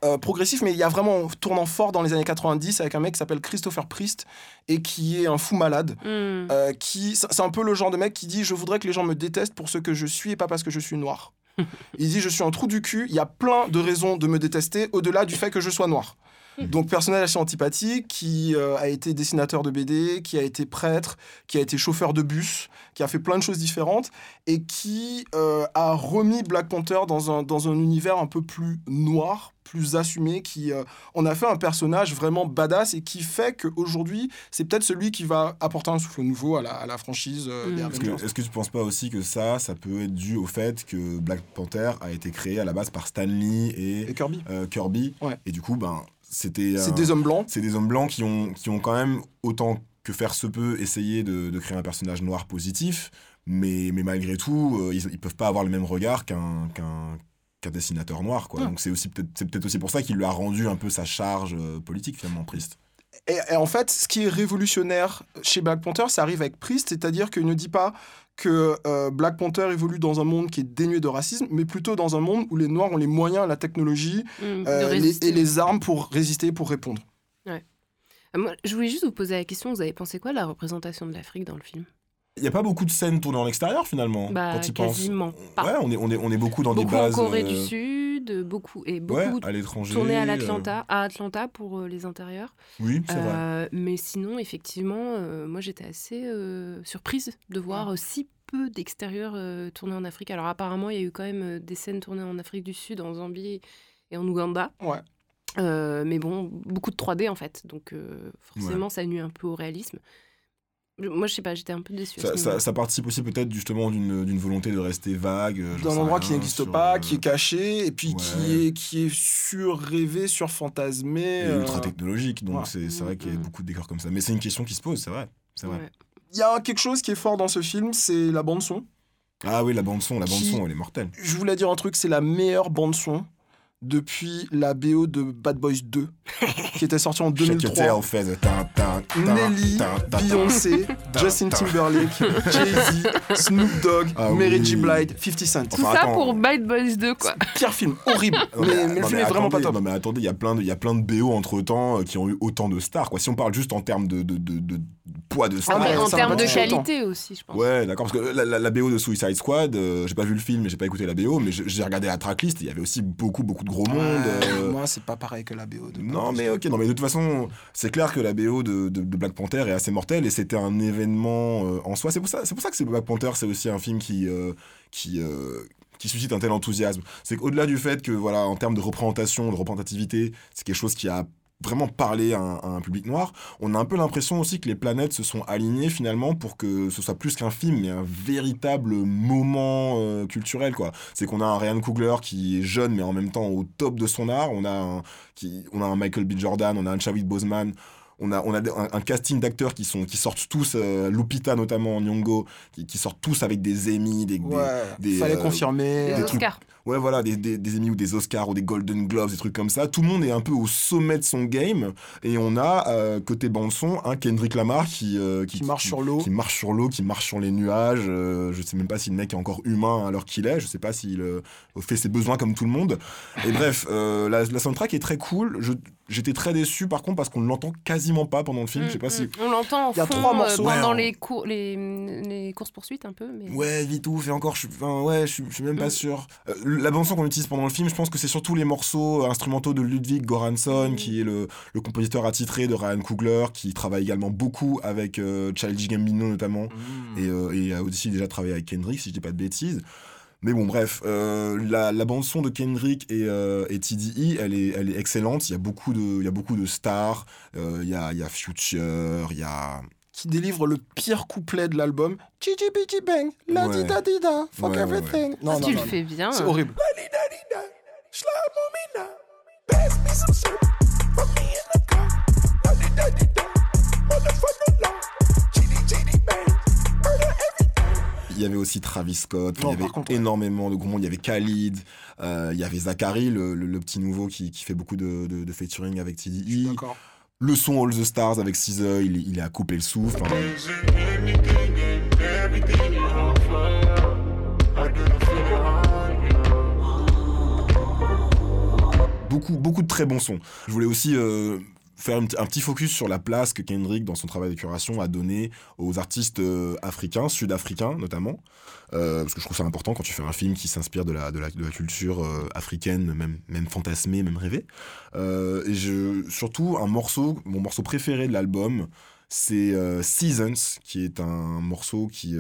euh, progressif, mais il y a vraiment un tournant fort dans les années 90 avec un mec qui s'appelle Christopher Priest et qui est un fou malade. Hmm. euh, qui c'est c'est un peu le genre de mec qui dit je voudrais que les gens me détestent pour ce que je suis et pas parce que je suis noir. il dit je suis un trou du cul, il y a plein de raisons de me détester au-delà du fait que je sois noir. Donc personnage assez antipathique qui euh, a été dessinateur de BD, qui a été prêtre, qui a été chauffeur de bus, qui a fait plein de choses différentes et qui euh, a remis Black Panther dans un, dans un univers un peu plus noir, plus assumé, qui euh, on a fait un personnage vraiment badass et qui fait qu'aujourd'hui, c'est peut-être celui qui va apporter un souffle nouveau à la, à la franchise euh, Mm. des Est-ce que, est-ce que tu penses pas aussi que ça, ça peut être dû au fait que Black Panther a été créé à la base par Stan Lee et, Et Kirby, euh, Kirby Ouais. Et du coup, ben, c'était. c'est des hommes blancs. c'est des hommes blancs qui ont, qui ont quand même, autant que faire se peut, essayé de, de créer un personnage noir positif, mais, mais malgré tout, euh, ils, ils peuvent pas avoir le même regard qu'un qu'un qu'un dessinateur noir. Quoi. Donc c'est aussi peut-être c'est peut-être aussi pour ça qu'il lui a rendu un peu sa charge euh, politique, finalement, Priest. Et, et en fait, ce qui est révolutionnaire chez Black Panther, ça arrive avec Priest, c'est-à-dire qu'il ne dit pas que euh, Black Panther évolue dans un monde qui est dénué de racisme, mais plutôt dans un monde où les Noirs ont les moyens, la technologie de euh, les- et les armes pour résister, pour répondre. Euh, Moi, je voulais juste vous poser la question, vous avez pensé quoi de la représentation de l'Afrique dans le film? Il n'y a pas beaucoup de scènes tournées en extérieur, finalement, Bah, quand pense. quasiment pas. Ouais, on est, on, est, on est beaucoup dans Beaucoup des bases... en Corée euh, du Sud, beaucoup et beaucoup Ouais, à l'étranger. tourné à euh, l'Atlanta, à Atlanta pour euh, les intérieurs. Oui, c'est vrai. Euh, mais sinon, effectivement, euh, moi j'étais assez euh, surprise de voir euh, si peu d'extérieur euh, tourné en Afrique. Alors apparemment, il y a eu quand même euh, des scènes tournées en Afrique du Sud, en Zambie et en Ouganda. Ouais. Euh, mais bon, beaucoup de 3D en fait, donc euh, forcément ça nuit un peu au réalisme. Moi je sais pas, j'étais un peu déçue. à Ça, ça- participe aussi peut-être justement d'une d'une volonté de rester vague. D'un endroit rien, qui n'existe pas, euh, qui est caché, et puis qui, est, qui est surrêvé, surfantasmé. et euh. ultra technologique, donc ouais. c'est c'est vrai qu'il y a Mhm. beaucoup de décors comme ça. Mais c'est une question qui se pose, c'est vrai. C'est vrai. Ouais. Il y a quelque chose qui est fort dans ce film, c'est la bande-son. Ah oui, la bande-son, la bande-son, elle est mortelle. Je voulais dire un truc, c'est la meilleure bande-son depuis la BO de Bad Boys 2, qui était sortie en Shake your 2003. tail, feather, tin, tin, tin, Nelly. Beyoncé, Justin tin. Timberlake, Jay-Z, Snoop Dogg, Ah Mary oui. Blige, 50 Cent. Tout Enfin, ça attends. pour Bad Boys 2 quoi. Pire film, horrible. Non, mais, mais le non, film est vraiment pas top. Non mais attendez, il y a plein de, il y a plein de BO entre temps qui ont eu autant de stars. Quoi. Si on parle juste en termes de, de, de, de poids de En, stars. ouais, en ça termes de qualité aussi, je pense. Ouais, d'accord, parce que la, la- la BO de Suicide Squad, euh, j'ai pas vu le film, et j'ai pas écouté la BO, mais j'ai j'ai regardé la tracklist, et il y avait aussi beaucoup, beaucoup de gros monde. euh, Moi, c'est pas pareil que la BO. de Non, mais ok, non, mais de toute façon, c'est clair que la BO de, de- de Black Panther est assez mortelle et c'était un événement euh, en soi. C'est pour ça, c'est pour ça que c'est Black Panther, c'est aussi un film qui, euh, qui, qui suscite un tel enthousiasme. C'est qu'au-delà du fait que, voilà, en termes de représentation, de représentativité, c'est quelque chose qui a vraiment parlé à un, à un public noir, on a un peu l'impression aussi que les planètes se sont alignées finalement pour que ce soit plus qu'un film, mais un véritable moment euh, culturel, quoi. C'est qu'on a un Ryan Coogler qui est jeune, mais en même temps au top de son art. On a un, qui, on a un Michael B. Jordan, on a un Chadwick Boseman. On a, on a des- un, un casting d'acteurs qui, sont, qui sortent tous, euh, Lupita notamment, Nyong'o, qui, qui sortent tous avec des Emmy, des, des- Ouais, des, fallait euh, confirmer. Les des trucs- Oscars. Ouais, voilà, des, des, des Emmy ou des Oscars ou des Golden Globes, des trucs comme ça. Tout le monde est un peu au sommet de son game. Et on a, euh, côté bande-son, un Kendrick Lamar qui, euh, Qui marche sur l'eau. Qui marche sur l'eau, qui marche sur les nuages. Euh, je sais même pas si le mec est encore humain alors qu'il est. Je sais pas s'il euh, fait ses besoins comme tout le monde. Et bref, euh, la, la soundtrack est très cool. Je- J'étais très déçu par contre parce qu'on ne l'entend quasiment pas pendant le film. je sais pas Mm, si. mm. On l'entend en Il y a fond trois morceaux. pendant Ouais, les, cours, les, les courses-poursuites un peu. Mais... Ouais, vite ouf, et encore, je suis, enfin, ouais, je suis, je suis même pas Mm. sûr. Euh, la bande-son qu'on utilise pendant le film, je pense que c'est surtout les morceaux instrumentaux de Ludwig Göransson, Mm. qui est le, le compositeur attitré de Ryan Coogler, qui travaille également beaucoup avec euh, Childish Gambino notamment, Mm. et, euh, et a aussi déjà travaillé avec Kendrick, si je dis pas de bêtises. Mais bon, bref, euh, la, la bande-son de Kendrick et, euh, et TDE, elle est, elle est excellente. Il y a beaucoup de, il y a beaucoup de stars. Euh, il, y a, il y a Future, il y a... Qui délivre le pire couplet de l'album. Gigi Bigi Bang, la Ouais. di da di da, fuck Ouais, ouais, everything. Non, Ah, non, tu non, le non. fais bien. C'est horrible. Il y avait aussi Travis Scott, Non, il y avait contre, ouais. énormément de gros monde. Il y avait Khalid, euh, il y avait Zachary, le, le- le petit nouveau qui, qui fait beaucoup de, de, de featuring avec TDE. D'accord. Le son All the Stars avec SZA, il, il à couper le souffle. Enfin, beaucoup, beaucoup de très bons sons. Je voulais aussi euh, faire un, petit- focus sur la place que Kendrick, dans son travail de curation, a donné aux artistes euh, africains, sud-africains notamment. Euh, parce que je trouve ça important quand tu fais un film qui s'inspire de la, culture euh, africaine, même, fantasmée, même rêvée. Et surtout, un morceau, mon morceau préféré de l'album, c'est Seasons, qui est un morceau qui,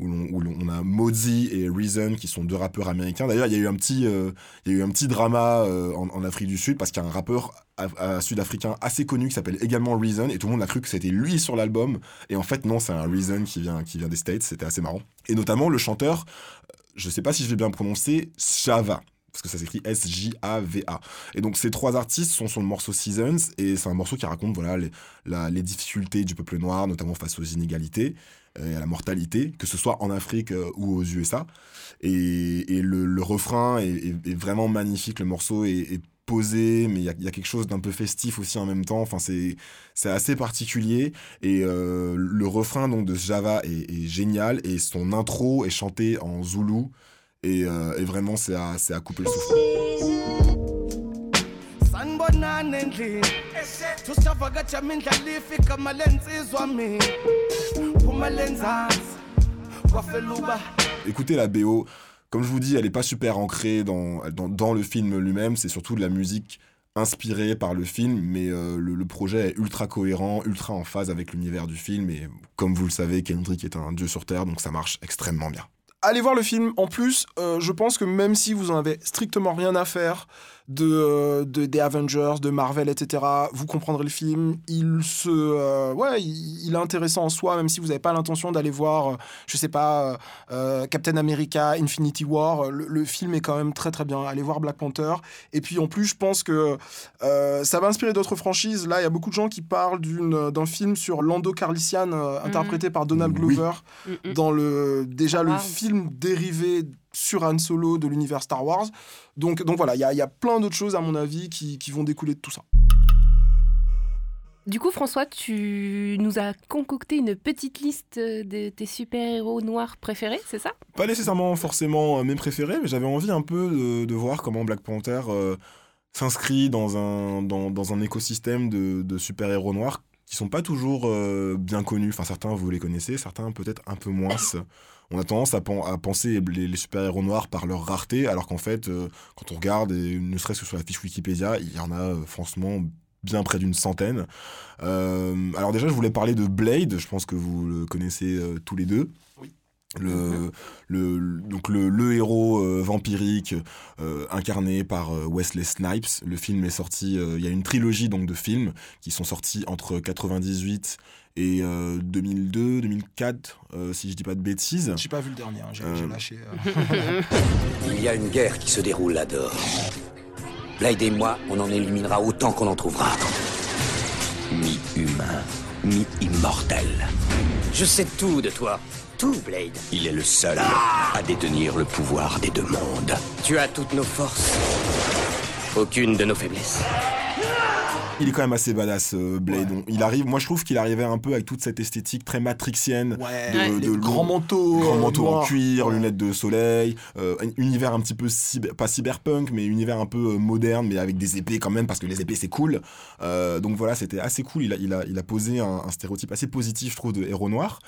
où, on a Mozzie et Reason, qui sont deux rappeurs américains. D'ailleurs, il y a eu un petit, euh, il y a eu un petit drama euh, en, Afrique du Sud, parce qu'il y a un rappeur euh, sud-africain assez connu qui s'appelle également Reason, et tout le monde a cru que c'était lui sur l'album. Et en fait, non, c'est un Reason qui vient, qui vient des States, c'était assez marrant. Et notamment, le chanteur, je sais pas si je vais bien prononcer, Shava. Parce que ça s'écrit S-J-A-V-A. Et donc ces trois artistes sont sur le morceau Seasons, et c'est un morceau qui raconte voilà, les, difficultés du peuple noir, notamment face aux inégalités et à la mortalité, que ce soit en Afrique euh, ou aux USA. Et, le, refrain est, vraiment magnifique, le morceau est, posé, mais il y a, quelque chose d'un peu festif aussi en même temps. Enfin, c'est assez particulier. Et euh, le refrain donc, de Java est, génial, et son intro est chanté en zoulou. Et, euh, vraiment, c'est à couper le souffle. Sanibonani endlini? Tusijavakatsha mindlala ifika malensizwa mina phuma lenzansi kwafeluba Écoutez la BO. Comme je vous dis, elle n'est pas super ancrée dans, dans, dans le film lui-même. C'est surtout de la musique inspirée par le film, mais euh, le, le projet est ultra cohérent, ultra en phase avec l'univers du film. Et comme vous le savez, Kendrick est un dieu sur Terre, donc ça marche extrêmement bien. Allez voir le film. En plus, euh, je pense que même si vous en avez strictement rien à faire de, euh, de des Avengers, de Marvel, etc., vous comprendrez le film. Il se, euh, ouais, il, il est intéressant en soi, même si vous n'avez pas l'intention d'aller voir, euh, je sais pas, euh, Captain America, Infinity War. Le, le film est quand même très très bien. Allez voir Black Panther. Et puis en plus, je pense que euh, ça va inspirer d'autres franchises. Là, il y a beaucoup de gens qui parlent d'une d'un film sur Lando Carlisian, interprété par Donald. Glover Mm, mm. dans le déjà le Wow. film dérivé sur Han Solo de l'univers Star Wars. Donc, donc voilà, il y a, il y a plein d'autres choses à mon avis qui, qui vont découler de tout ça. Du coup, François, tu nous as concocté une petite liste de tes super-héros noirs préférés, c'est ça? Pas nécessairement forcément euh, mes préférés, mais j'avais envie un peu de, de voir comment Black Panther euh, s'inscrit dans un, dans, dans un écosystème de, de super-héros noirs qui sont pas toujours euh, bien connus. Enfin, certains, vous les connaissez, certains peut-être un peu moins. On a tendance à, pen- à penser les, super-héros noirs par leur rareté, alors qu'en fait, euh, quand on regarde, ne serait-ce que sur la fiche Wikipédia, il y en a euh, franchement bien près d'une centaine. Euh, alors déjà, je voulais parler de Blade, je pense que vous le connaissez tous les deux. Le, le, donc le, le héros euh, vampirique euh, incarné par euh, Wesley Snipes. Le film est sorti, euh, il y a une trilogie donc de films qui sont sortis entre 98 et euh, 2002, 2004, euh, si je dis pas de bêtises. J'ai pas vu le dernier, hein, j'ai Euh. lâché. euh. Il y a une guerre qui se déroule là dehors. Blade et moi, on en éliminera autant qu'on en trouvera. Mi-humain, mi-immortel. Je sais tout de toi. Tout, Blade. Il est le seul à détenir le pouvoir des deux mondes. Tu as toutes nos forces. Aucune de nos faiblesses. Il est quand même assez badass, euh, Blade. Il arrive, moi je trouve qu'il arrivait un peu avec toute cette esthétique très matrixienne. Ouais, de- grands manteaux. Grand manteau en cuir, Ouais. lunettes de soleil, euh, un univers un petit peu, cyber- pas cyberpunk, mais univers un peu euh, moderne, mais avec des épées quand même, parce que les épées c'est cool. Euh, donc voilà, c'était assez cool. Il a, il a, il a posé un, un stéréotype assez positif, je trouve, de héros noir.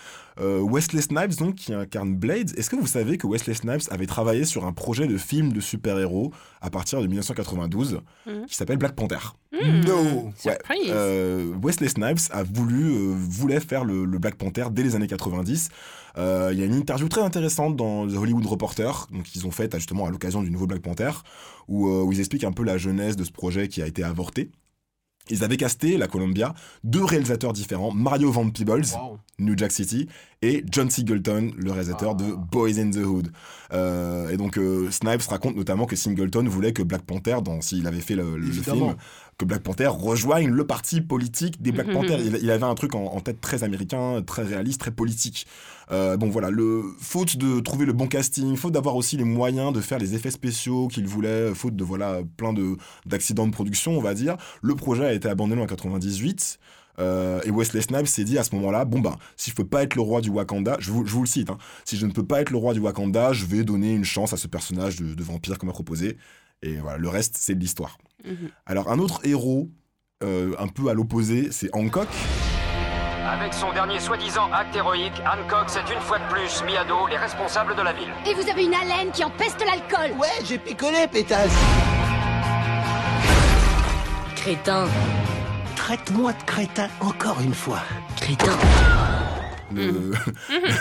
Euh, Wesley Snipes, donc, qui incarne Blade. Est-ce que vous savez que Wesley Snipes avait travaillé sur un projet de film de super-héros à partir de 1992 Mhm. qui s'appelle Black Panther? No. Surprise. euh, Wesley Snipes a voulu, euh, voulait faire le, le Black Panther dès les années 90. Euh, Il y a une interview très intéressante dans The Hollywood Reporter, donc ils ont fait justement à l'occasion du nouveau Black Panther, où, euh, où ils expliquent un peu la genèse de ce projet qui a été avorté. Ils avaient casté, la Columbia, deux réalisateurs différents, Mario Van Peebles, Wow. New Jack City, et John Singleton, le réalisateur de Boys in the Hood. Euh, et donc euh, Snipes raconte notamment que Singleton voulait que Black Panther, s'il avait fait le, film, que Black Panther rejoigne le parti politique des Black. Panthers. Il, il avait un truc en, en tête très américain, très réaliste, très politique. Euh, bon voilà, le, faute de trouver le bon casting, faute d'avoir aussi les moyens de faire les effets spéciaux qu'il voulait, faute de voilà plein de d'accidents de production, on va dire, le projet a été abandonné en 98. Euh, et Wesley Snipes s'est dit à ce moment-là, bon ben, si je peux pas être le roi du Wakanda, je vous, je vous le cite, hein, si je ne peux pas être le roi du Wakanda, je vais donner une chance à ce personnage de, de vampire qu'on m'a proposé. Et voilà, le reste, c'est de l'histoire. Mhm. Alors un autre héros, euh, un peu à l'opposé, c'est Hancock. Avec son dernier soi-disant acte héroïque, Hancock s'est une fois de plus mis à dos les responsables de la ville. Et vous avez une haleine qui empeste l'alcool Ouais, j'ai picolé, pétasse. Crétin Traite-moi de crétin encore une fois. Crétin Le,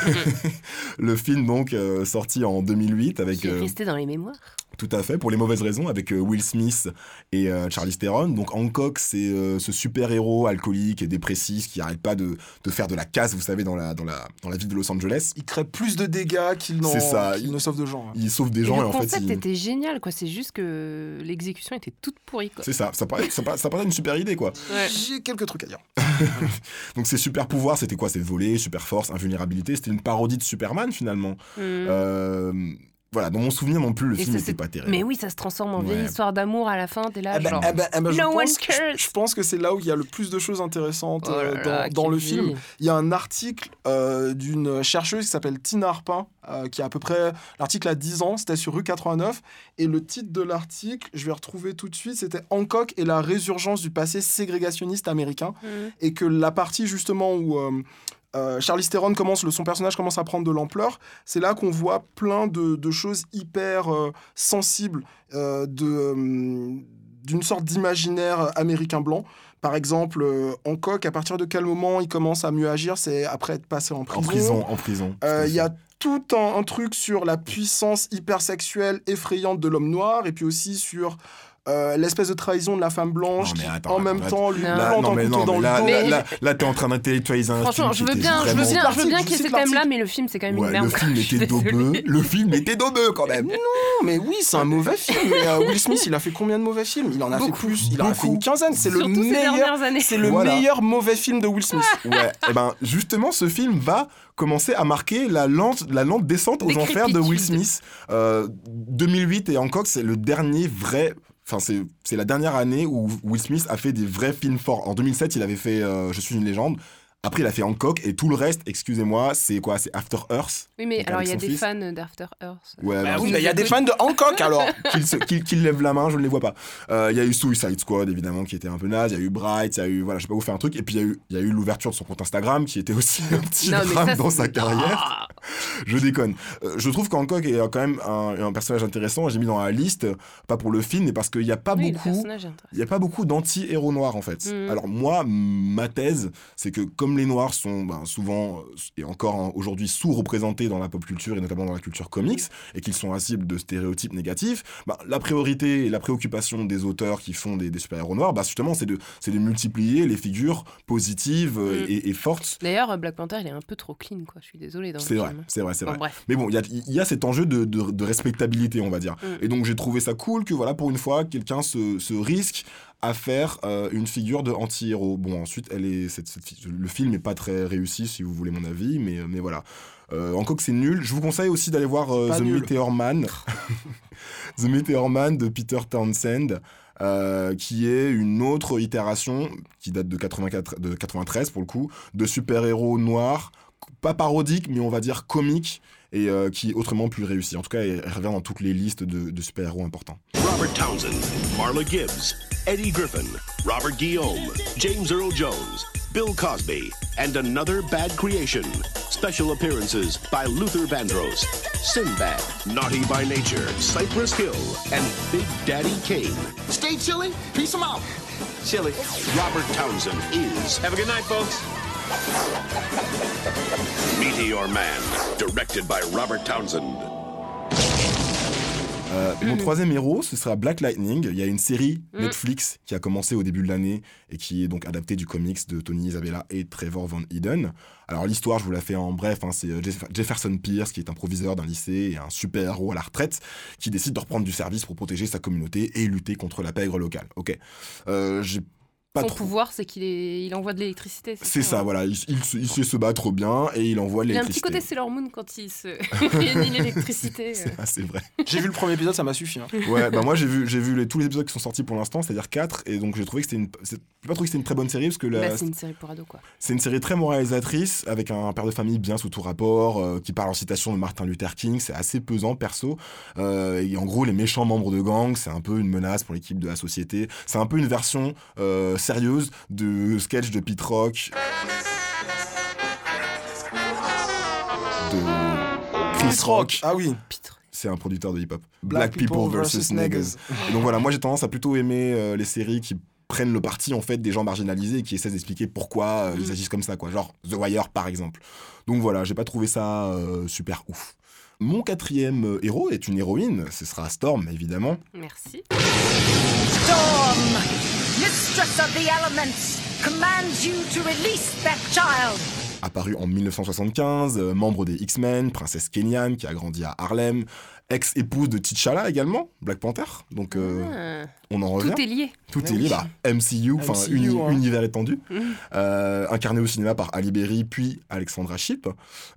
le film donc euh, sorti en 2008 avec Qui est euh, resté dans les mémoires. Tout à fait pour les mauvaises raisons avec euh, Will Smith et euh, Charlize Theron. Donc Hancock c'est euh, ce super héros alcoolique et dépressif qui arrête pas de, de faire de la casse, vous savez dans la dans la dans la ville de Los Angeles. Il crée plus de dégâts qu'il n'en- C'est ça. qu'il ne sauve de gens. hein. Il sauve des Et gens et, le en fait concept il- était génial, quoi. C'est juste que l'exécution était toute pourrie, quoi. c'est ça, ça paraît, ça, paraît, ça paraît une super idée quoi. Ouais. J'ai quelques trucs à dire. Donc ses super pouvoirs c'était quoi? C'est voler, super force, invulnérabilité. C'était une parodie de Superman finalement. Mm. Euh, voilà, dans mon souvenir non plus le Et film n'était c'est- pas terrible. Mais oui, ça se transforme en vieille histoire d'amour à la fin. T'es là, genre. eh ben, eh ben, je, no one pense, cares. je, je pense que c'est là où il y a le plus de choses intéressantes Oh là euh, là, dans, le film. Il y a un article euh, d'une chercheuse qui s'appelle Tina Arpin, euh, qui a à peu près. L'article a 10 ans, c'était sur rue 89. Et le titre de l'article, je vais retrouver tout de suite, c'était Hancock et la résurgence du passé ségrégationniste américain. Mm. Et que la partie justement où. euh, euh, Charlize Theron commence, le, son personnage commence à prendre de l'ampleur. C'est là qu'on voit plein de, de choses hyper euh, sensibles euh, de, d'une sorte d'imaginaire américain blanc. Par exemple, Hancock, à partir de quel moment il commence à mieux agir? C'est après être passé en prison. En prison, en prison. Il y a tout un, un truc sur la puissance hypersexuelle effrayante de l'homme noir et puis aussi sur euh, l'espèce de trahison de la femme blanche Non, mais qui, attends, en même temps lui plante un couteau dans mais le là, dos. là, là, là, t'es en train d'intellectualiser un Franchement, film. je veux bien, je veux bien, je veux bien qu'il y ait ces thèmes-là, mais le film, c'est quand même Ouais, une merde. le film était daubeux. Le film était daubeux quand même. Non, mais oui, c'est un mauvais film. Mais euh, Will Smith, il a fait combien de mauvais films? Il en a Beaucoup. fait plus. Il en a fait une quinzaine. C'est le meilleur. C'est le Voilà. meilleur mauvais film de Will Smith. Ouais, et ben justement, ce film va commencer à marquer la lente, la lente descente aux enfers de Will. Smith. Euh, 2008 et Hancock, c'est le dernier vrai. Enfin, c'est la dernière année où Will Smith a fait des vrais films forts. En 2007, il avait fait euh, Je suis une légende. Après, il a fait Hancock et tout le reste, excusez-moi, c'est quoi C'est After Earth? Oui, mais alors il y a des fils. fans d'After Earth. Ouais, Bah bah, oui, mais il y a des fans de Hancock alors. qu'ils qu'ils- qu'ils lèvent la main, je ne les vois pas. Euh, Il y a eu Suicide Squad, évidemment, qui était un peu naze. Il y a eu Bright, il y a eu, voilà, je sais pas vous faire un truc. Et puis il y a eu, il y a eu l'ouverture de son compte Instagram, qui était aussi un petit Non, drame ça, dans sa carrière. Je déconne. Euh, je trouve qu'Hancock est quand même un, un personnage intéressant. J'ai mis dans la liste, pas pour le film, mais parce qu'il n'y a pas Oui, beaucoup. Il n'y a pas beaucoup d'anti-héros noirs en fait. Mhm. Alors moi, ma thèse, c'est que comme les noirs sont ben, souvent euh, et encore hein, aujourd'hui sous-représentés dans la pop culture et notamment dans la culture comics et qu'ils sont la cible de stéréotypes négatifs, ben, la priorité et la préoccupation des auteurs qui font des, des super-héros noirs, ben, justement, c'est de, multiplier les figures positives euh, Mhm. et, et fortes. D'ailleurs, Black Panther, il est un peu trop clean, quoi. Je suis le C'est vrai, c'est vrai, c'est Bon, vrai. bref. Mais bon, il y a, il y a cet enjeu de, de- de respectabilité, on va dire. Mm. Et donc j'ai trouvé ça cool que voilà, pour une fois, quelqu'un se, se risque à faire euh, une figure de anti-héros. Bon, ensuite, elle est, cette- cette fi- le film n'est pas très réussi, si vous voulez mon avis, mais, mais voilà. Euh, encore que c'est nul. Je vous conseille aussi d'aller voir euh, The nul. Meteor Man. The Meteor Man de Peter Townsend. euh, qui est une autre itération qui date de, 84, de 93 pour le coup, de super-héros noirs, pas parodique, mais on va dire comique, et euh, qui autrement plus réussi. En tout cas, elle elle revient dans toutes les listes de, de super-héros importants. Robert Townsend, Marla Gibbs, Eddie Griffin, Robert Guillaume, James Earl Jones, Bill Cosby, and another bad creation. Special appearances by Luther Vandross, Sinbad, Naughty by Nature, Cypress Hill, and Big Daddy Kane. Stay chilly. Peace them out. Chilly. Robert Townsend is Have a good night, folks. Meteor Man, directed by Robert Townsend. Euh, mon troisième héros, ce sera Black Lightning. Il y a une série Mm. Netflix qui a commencé au début de l'année et qui est donc adaptée du comics de Tony Isabella et Trevor Van Eden. Alors l'histoire, je vous la fais en bref, hein, c'est euh, Jeff- Jefferson Pierce qui est un proviseur d'un lycée et un super-héros à la retraite qui décide de reprendre du service pour protéger sa communauté et lutter contre la pègre locale. Ok. Euh, J'ai pas Son trop... pouvoir, c'est qu'il est... il envoie de l'électricité. C'est ça, hein. voilà. Il, il se- il sait se battre bien et il envoie Il a un petit l'électricité. côté Sailor Moon quand il se réunit l'électricité. euh. C'est c'est vrai. J'ai vu le premier épisode, ça m'a suffi. hein. Ouais, bah moi j'ai vu, j'ai vu les, tous les épisodes qui sont sortis pour l'instant, c'est-à-dire 4, et donc j'ai trouvé que c'était une. pas trouvé que c'était une très bonne série parce que la- Bah, c'est une série pour ados, quoi. c'est une série très moralisatrice avec un père de famille bien sous tout rapport euh, qui parle en citation de Martin Luther King. C'est assez pesant perso. Euh, et en gros, les méchants membres de gang, c'est un peu une menace pour l'équipe de la société. C'est un peu une version euh, sérieuse de sketch de Pete Rock. De Chris Rock. Ah oui. C'est un producteur de hip-hop. Black Black, People, People versus versus Niggas. Et donc voilà, moi j'ai tendance à plutôt aimer euh, les séries qui prennent le parti en fait des gens marginalisés et qui essaient d'expliquer pourquoi euh, ils agissent comme ça quoi genre The Wire par exemple donc voilà j'ai pas trouvé ça euh, super ouf mon quatrième euh, héros est une héroïne ce sera Storm évidemment Merci. Storm, mistress of the elements, commands you to release that child. apparue en 1975, euh, membre des X-Men, princesse Kenyan qui a grandi à Harlem, ex-épouse de T'Challa également, Black Panther. Donc euh, Ah. on en revient. Tout est lié. Tout est lié, bah, MCU, enfin uni- hein. univers étendu, Mhm. euh, incarné au cinéma par Ali Berry puis Alexandra Shipp.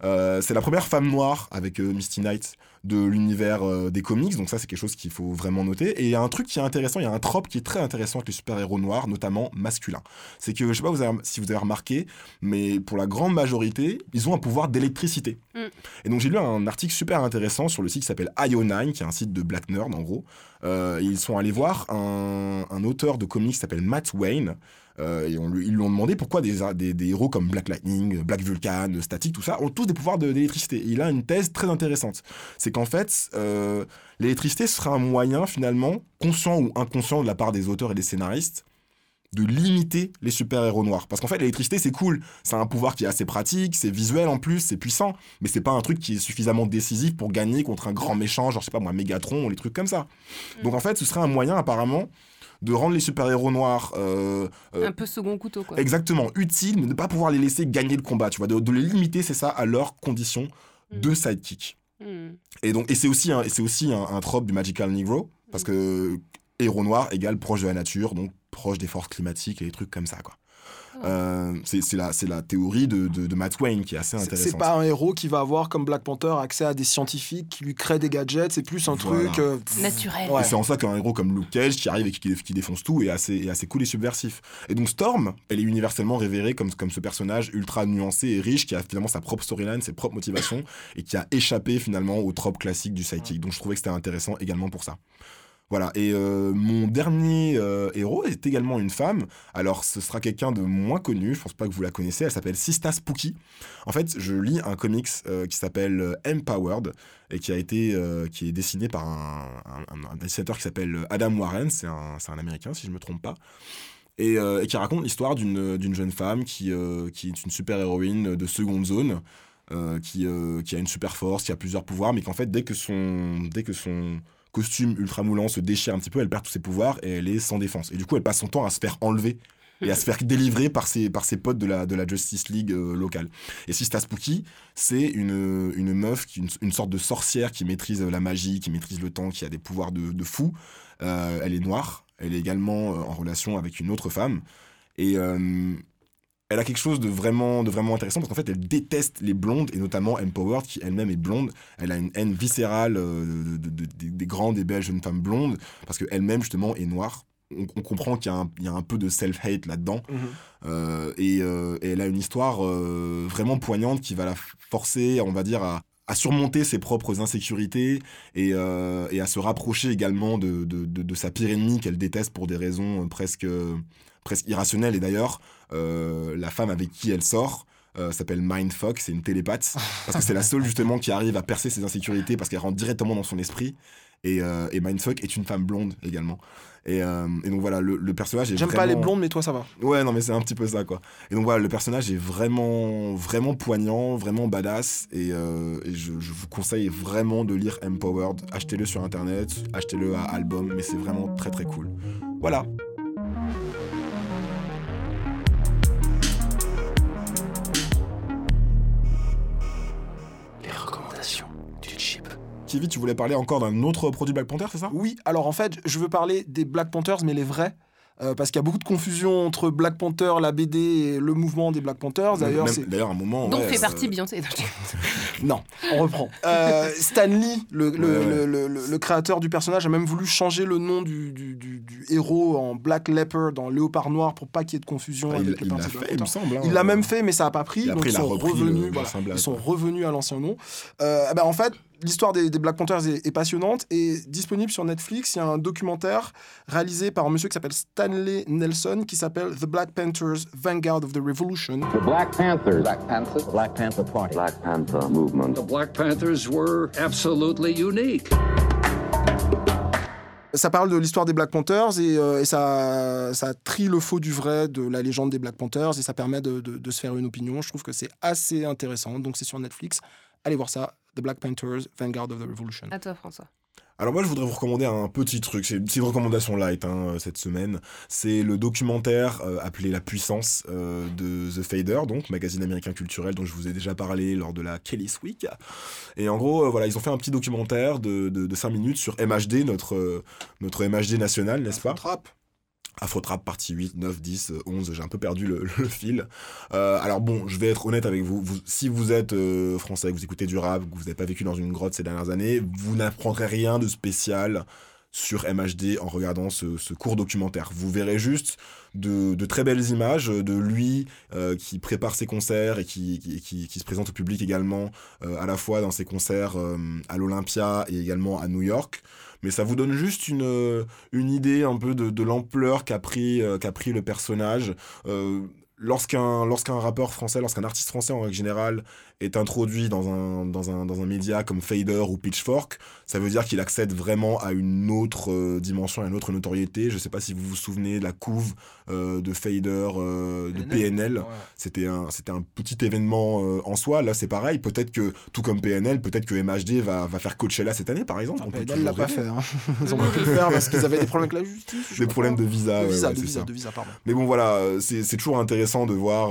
Euh, c'est la première femme noire avec euh, Misty Knight de l'univers euh, des comics, donc ça c'est quelque chose qu'il faut vraiment noter. Et il y a un truc qui est intéressant, il y a un trope qui est très intéressant avec les super-héros noirs, notamment masculins. C'est que je sais pas vous avez- si vous avez remarqué, mais pour la grande majorité, ils ont un pouvoir d'électricité. Mm. Et donc j'ai lu un article super intéressant sur le site qui s'appelle IO9, qui est un site de Black Nerd en gros. Euh, ils sont allés voir un, auteur de comics qui s'appelle Matt Wayne. euh, et ils lui ont demandé pourquoi des, héros comme Black Lightning, Black Vulcan, Static, tout ça, ont tous des pouvoirs d'électricité. Il a une thèse très intéressante. C'est qu'en fait, euh, l'électricité sera un moyen finalement, conscient ou inconscient de la part des auteurs et des scénaristes, de limiter les super-héros noirs. Parce qu'en fait, l'électricité, c'est cool. C'est un pouvoir qui est assez pratique, c'est visuel en plus, c'est puissant. Mais c'est pas un truc qui est suffisamment décisif pour gagner contre un grand méchant, genre, je sais pas moi, Mégatron ou les trucs comme ça. Donc en fait, ce serait un moyen, apparemment, de rendre les super-héros noirs... euh, euh, Un peu second couteau, quoi. Exactement, utiles, mais ne pas pouvoir les laisser gagner le combat, tu vois, de, de les limiter, c'est ça, à leurs conditions de sidekick. Hmm. Et donc, et c'est aussi, un, et aussi un, un trope du Magical Negro, parce que héros noir égale proche de la nature, donc proche des forces climatiques et des trucs comme ça, quoi. Euh, c'est c'est la, c'est la théorie de, de, de Matt Wayne qui est assez intéressante. C'est pas un héros qui va avoir, comme Black Panther, accès à des scientifiques qui lui créent des gadgets. C'est plus un Voilà. truc. euh, Naturel. Ouais. Et c'est en ça qu'un héros comme Luke Cage qui arrive et qui, qui défonce tout est assez, est assez cool et subversif. Et donc Storm, elle est universellement révérée comme, comme ce personnage ultra nuancé et riche qui a finalement sa propre storyline, ses propres motivations et qui a échappé finalement au trope classique du sidekick. Donc je trouvais que c'était intéressant également pour ça. Voilà, et euh, mon dernier euh, héros est également une femme. Alors, ce sera quelqu'un de moins connu, je pense pas que vous la connaissez. Elle s'appelle Sista Spooky. En fait, je lis un comics euh, qui s'appelle Empowered et qui a été qui est dessiné par un, dessinateur qui s'appelle Adam Warren. C'est un, un américain, si je me trompe pas. Et, qui raconte l'histoire d'une jeune femme qui, qui est une super-héroïne de seconde zone, qui, qui a une super force, qui a plusieurs pouvoirs, mais qu'en fait, dès que son, dès que son costume ultra moulant se déchire un petit peu, elle perd tous ses pouvoirs et elle est sans défense. Et du coup, elle passe son temps à se faire enlever et à se faire délivrer par ses, par ses potes de la, de la Justice League euh, locale. Et Sista Spooky, c'est une, une meuf, qui, une, une sorte de sorcière qui maîtrise la magie, qui maîtrise le temps, qui a des pouvoirs de, de fou. Euh, elle est noire, elle est également euh, en relation avec une autre femme. Et euh, elle a quelque chose de vraiment, de vraiment intéressant parce qu'en fait, elle déteste les blondes et notamment Empowered qui elle-même est blonde. Elle a une haine viscérale euh, de- de- de- des grandes et belles jeunes femmes blondes parce qu'elle-même, justement, est noire. On, on comprend qu'il y, a un- il y a un peu de self-hate là-dedans. Mhm. Euh, et, euh, et elle a une histoire vraiment poignante qui va la forcer, on va dire, à, à surmonter ses propres insécurités et, euh, et à se rapprocher également de, de, de- de sa pire ennemie qu'elle déteste pour des raisons presque, presque irrationnelles. Et d'ailleurs, la femme avec qui elle sort euh, s'appelle Mindfuck, c'est une télépathe, parce que c'est la seule justement qui arrive à percer ses insécurités parce qu'elle rentre directement dans son esprit. Et, euh, et Mindfuck est une femme blonde également. Et, euh, et donc voilà, le, le personnage est J'aime vraiment... pas les blondes, mais toi, ça va. Ouais, non, mais c'est un petit peu ça, quoi. Et donc voilà, le personnage est vraiment, vraiment poignant, vraiment badass. Et, euh, et je, je vous conseille vraiment de lire Empowered. Achetez-le sur internet, achetez-le à album, mais c'est vraiment très très cool. Voilà. Tu voulais parler encore d'un autre produit Black Panther, c'est ça? Oui, alors en fait, je veux parler des Black Panthers, mais les vrais. euh, parce qu'il y a beaucoup de confusion entre Black Panther, la BD et le mouvement des Black Panthers. D'ailleurs, c'est D'ailleurs, un moment. Donc ouais, fait euh, partie Beyoncé. Non, on reprend. Euh, Stan Lee, le, le, Ouais, ouais. le- le- le- le créateur du personnage, a même voulu changer le nom du, du- du- du héros en Black Leopard, en léopard noir, pour pas qu'il y ait de confusion Ah, avec il les il Black fait, il me semble. hein. Il l'a même fait, mais ça n'a pas pris. Et donc après, ils il a sont le- revenus. le voilà, semblable, ils sont ouais. revenus à l'ancien nom. Euh, eh ben, en fait, l'histoire des, des Black Panthers est, est passionnante et disponible sur Netflix. Il y a un documentaire réalisé par un monsieur qui s'appelle Stanley Nelson qui s'appelle The Black Panthers Vanguard of the Revolution. The Black Panthers. Black Panther. Black Panther Party. Black Panther Movement. The Black Panthers were absolutely unique. Ça parle de l'histoire des Black Panthers et, euh, et ça, ça trie le faux du vrai de la légende des Black Panthers et ça permet de, de- de se faire une opinion. Je trouve que c'est assez intéressant. Donc c'est sur Netflix. Allez voir ça. The Black Panthers Vanguard of the Revolution. À toi, François. Alors moi je voudrais vous recommander un petit truc, c'est une petite recommandation light hein, cette semaine. C'est le documentaire euh, appelé La Puissance euh, de The Fader, donc magazine américain culturel dont je vous ai déjà parlé lors de la Kelly's Week. Et en gros, euh, voilà, ils ont fait un petit documentaire de, de, de 5 minutes sur MHD, notre, euh, notre MHD national, n'est-ce pas? Trap. Afrotrap partie 8, 9, 10, 11, j'ai un peu perdu le, fil. Euh, alors bon, je vais être honnête avec vous. Si vous êtes euh, français, que vous écoutez du rap, que vous n'avez pas vécu dans une grotte ces dernières années, vous n'apprendrez rien de spécial sur MHD en regardant ce, court documentaire. Vous verrez juste de, très belles images de lui euh, qui prépare ses concerts et qui, qui, qui- se présente au public également, à la fois dans ses concerts à l'Olympia et également à New York. Mais ça vous donne juste une, euh, idée un peu de, l'ampleur qu'a pris, euh, qu'a pris le personnage. Euh, lorsqu'un lorsqu'un rappeur français, lorsqu'un artiste français en règle générale est introduit dans un, dans un, dans un média comme Fader ou Pitchfork, ça veut dire qu'il accède vraiment à une autre euh, dimension, à une autre notoriété. Je sais pas si vous vous souvenez de la couve euh, de Fader, euh, de PNL. Ouais. C'était un, un petit événement euh, en soi. Là, c'est pareil. Peut-être que, tout comme PNL, peut-être que MHD va, va faire Coachella cette année, par exemple. On peut PNL l'a pas fait. hein. Ils ont pas pu le faire parce qu'ils avaient des problèmes avec la justice. Des problèmes de visa. De visa, ouais, de c'est visa, de visa, pardon. Mais bon, voilà, c'est c'est toujours intéressant de voir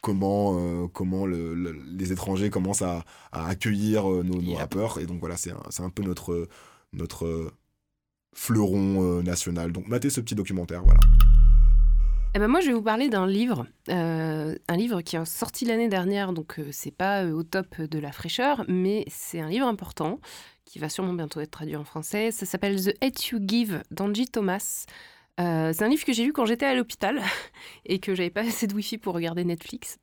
comment, euh, comment le- le- les étrangers commencent à, à accueillir euh, nos, rappeurs. Et donc voilà, c'est un, un peu notre, notre euh, fleuron national. Donc matez ce petit documentaire, voilà. Eh ben moi, je vais vous parler d'un livre, euh, un livre qui est sorti l'année dernière, donc euh, c'est pas euh, au top de la fraîcheur, mais c'est un livre important qui va sûrement bientôt être traduit en français. Ça s'appelle The Hate You Give d'Angie Thomas. Euh, c'est un livre que j'ai lu quand j'étais à l'hôpital et que j'avais pas assez de wifi pour regarder Netflix.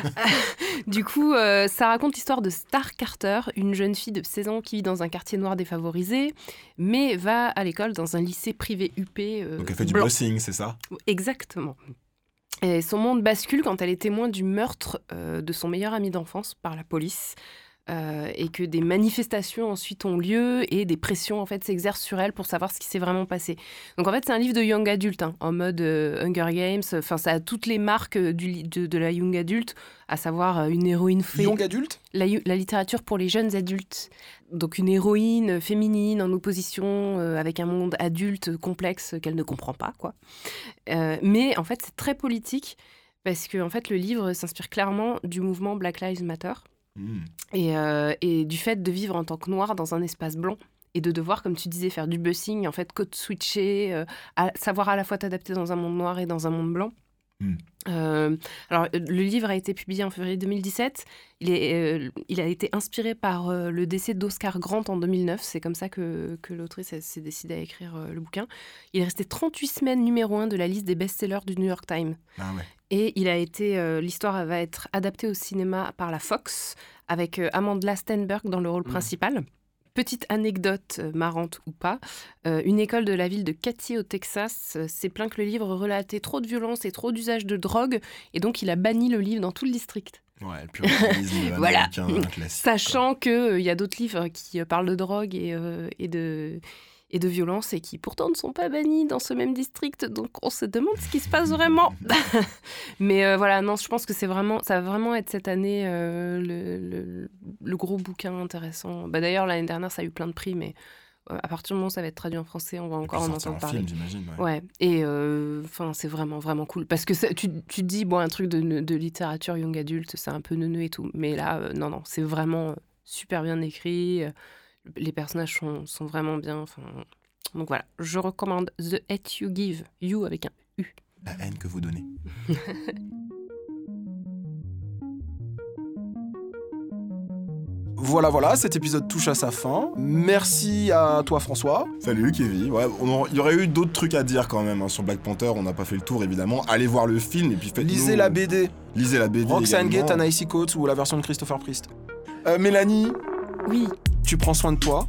du coup, euh, ça raconte l'histoire de Star Carter, une jeune fille de 16 ans qui vit dans un quartier noir défavorisé, mais va à l'école dans un lycée privé UP. euh, Donc elle fait du bossing, c'est ça? Exactement. Et son monde bascule quand elle est témoin du meurtre euh, de son meilleur ami d'enfance par la police. Euh, et que des manifestations ensuite ont lieu et des pressions en fait s'exercent sur elle pour savoir ce qui s'est vraiment passé. Donc en fait c'est un livre de young adulte hein, en mode euh, Hunger Games. Enfin ça a toutes les marques euh, du, de, de la young adulte, à savoir une héroïne fée. Young adulte? La, littérature pour les jeunes adultes. Donc une héroïne féminine en opposition euh, avec un monde adulte complexe qu'elle ne comprend pas, quoi. Mais en fait, c'est très politique parce que en fait, le livre s'inspire clairement du mouvement Black Lives Matter Hmm. et, euh, et du fait de vivre en tant que noir dans un espace blanc et de devoir, comme tu disais, faire du bussing, en fait, code switcher, euh, à- savoir à la fois t'adapter dans un monde noir et dans un monde blanc. Hmm. Euh, alors, le livre a été publié en février 2017. Il, est, euh, il a été inspiré par euh, le décès d'Oscar Grant en 2009. C'est comme ça que, que l'autrice s'est décidée à écrire le bouquin. Il est resté 38 semaines numéro 1 de la liste des best-sellers du New York Times. Ah ouais. Et il a été, euh, l'histoire va être adaptée au cinéma par la Fox avec euh, Amanda Stenberg dans le rôle principal. Petite anecdote euh, marrante ou pas, une école de la ville de Katy au Texas s'est plaint que le livre relatait trop de violence et trop d'usage de drogue et donc il a banni le livre dans tout le district. Ouais, le puritanisme Voilà. Sachant qu'il y a d'autres livres qui parlent de drogue et, et, de, et de violence et qui pourtant ne sont pas bannis dans ce même district. Donc on se demande ce qui se passe vraiment. Mais euh, voilà, non, je pense que c'est vraiment, ça va vraiment être cette année euh, le, le- le gros bouquin intéressant. Bah, D'ailleurs, l'année dernière, ça a eu plein de prix, mais euh, à partir du moment où ça va être traduit en français, on va encore en entendre en parler. film, j'imagine, ouais. Ouais, et euh, enfin, c'est vraiment, vraiment cool. Parce que ça- tu, tu te dis, bon, un truc de, de littérature young adulte, c'est un peu neuneux et tout. Mais là, euh, non, non, c'est vraiment super bien écrit. Les personnages sont, sont vraiment bien. Enfin, donc voilà, je recommande The Hate You Give, You avec un U. La haine que vous donnez. Voilà, voilà, cet épisode touche à sa fin. Merci à toi, François. Salut Kevin. Ouais, on aura- il y aurait eu d'autres trucs à dire quand même hein, sur Black Panther. On n'a pas fait le tour évidemment. Allez voir le film et puis faites Lisez la BD. Lisez la BD. Roxane. Gate, Anaïs Coates ou la version de Christopher Priest. Euh, Mélanie. Oui. Tu prends soin de toi.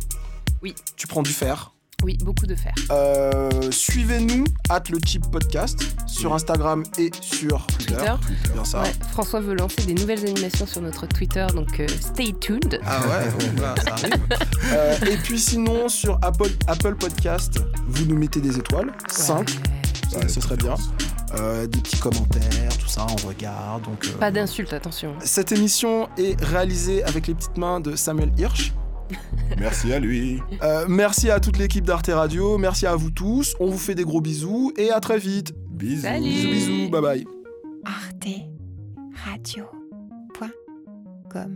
Oui. Tu prends du fer. Oui, beaucoup de fer. Euh, Suivez-nous, at le Chip Podcast, sur Instagram et sur Twitter. Twitter. Bien ça. Ouais, François veut lancer des nouvelles animations sur notre Twitter, donc euh, stay tuned. Ah ouais, voilà, ça arrive. Euh, et puis sinon, sur Apple, Apple Podcast, vous nous mettez des étoiles, 5, ce serait bien. Euh, des petits commentaires, tout ça, on regarde. Donc, euh, Pas d'insultes, attention. Cette émission est réalisée avec les petites mains de Samuel Hirsch. Merci à lui. Euh, merci à toute l'équipe d'Arte Radio, merci à vous tous, on vous fait des gros bisous et à très vite. Bisous. Salut. Bisous, bisous, bye bye. Arte Radio. Point com.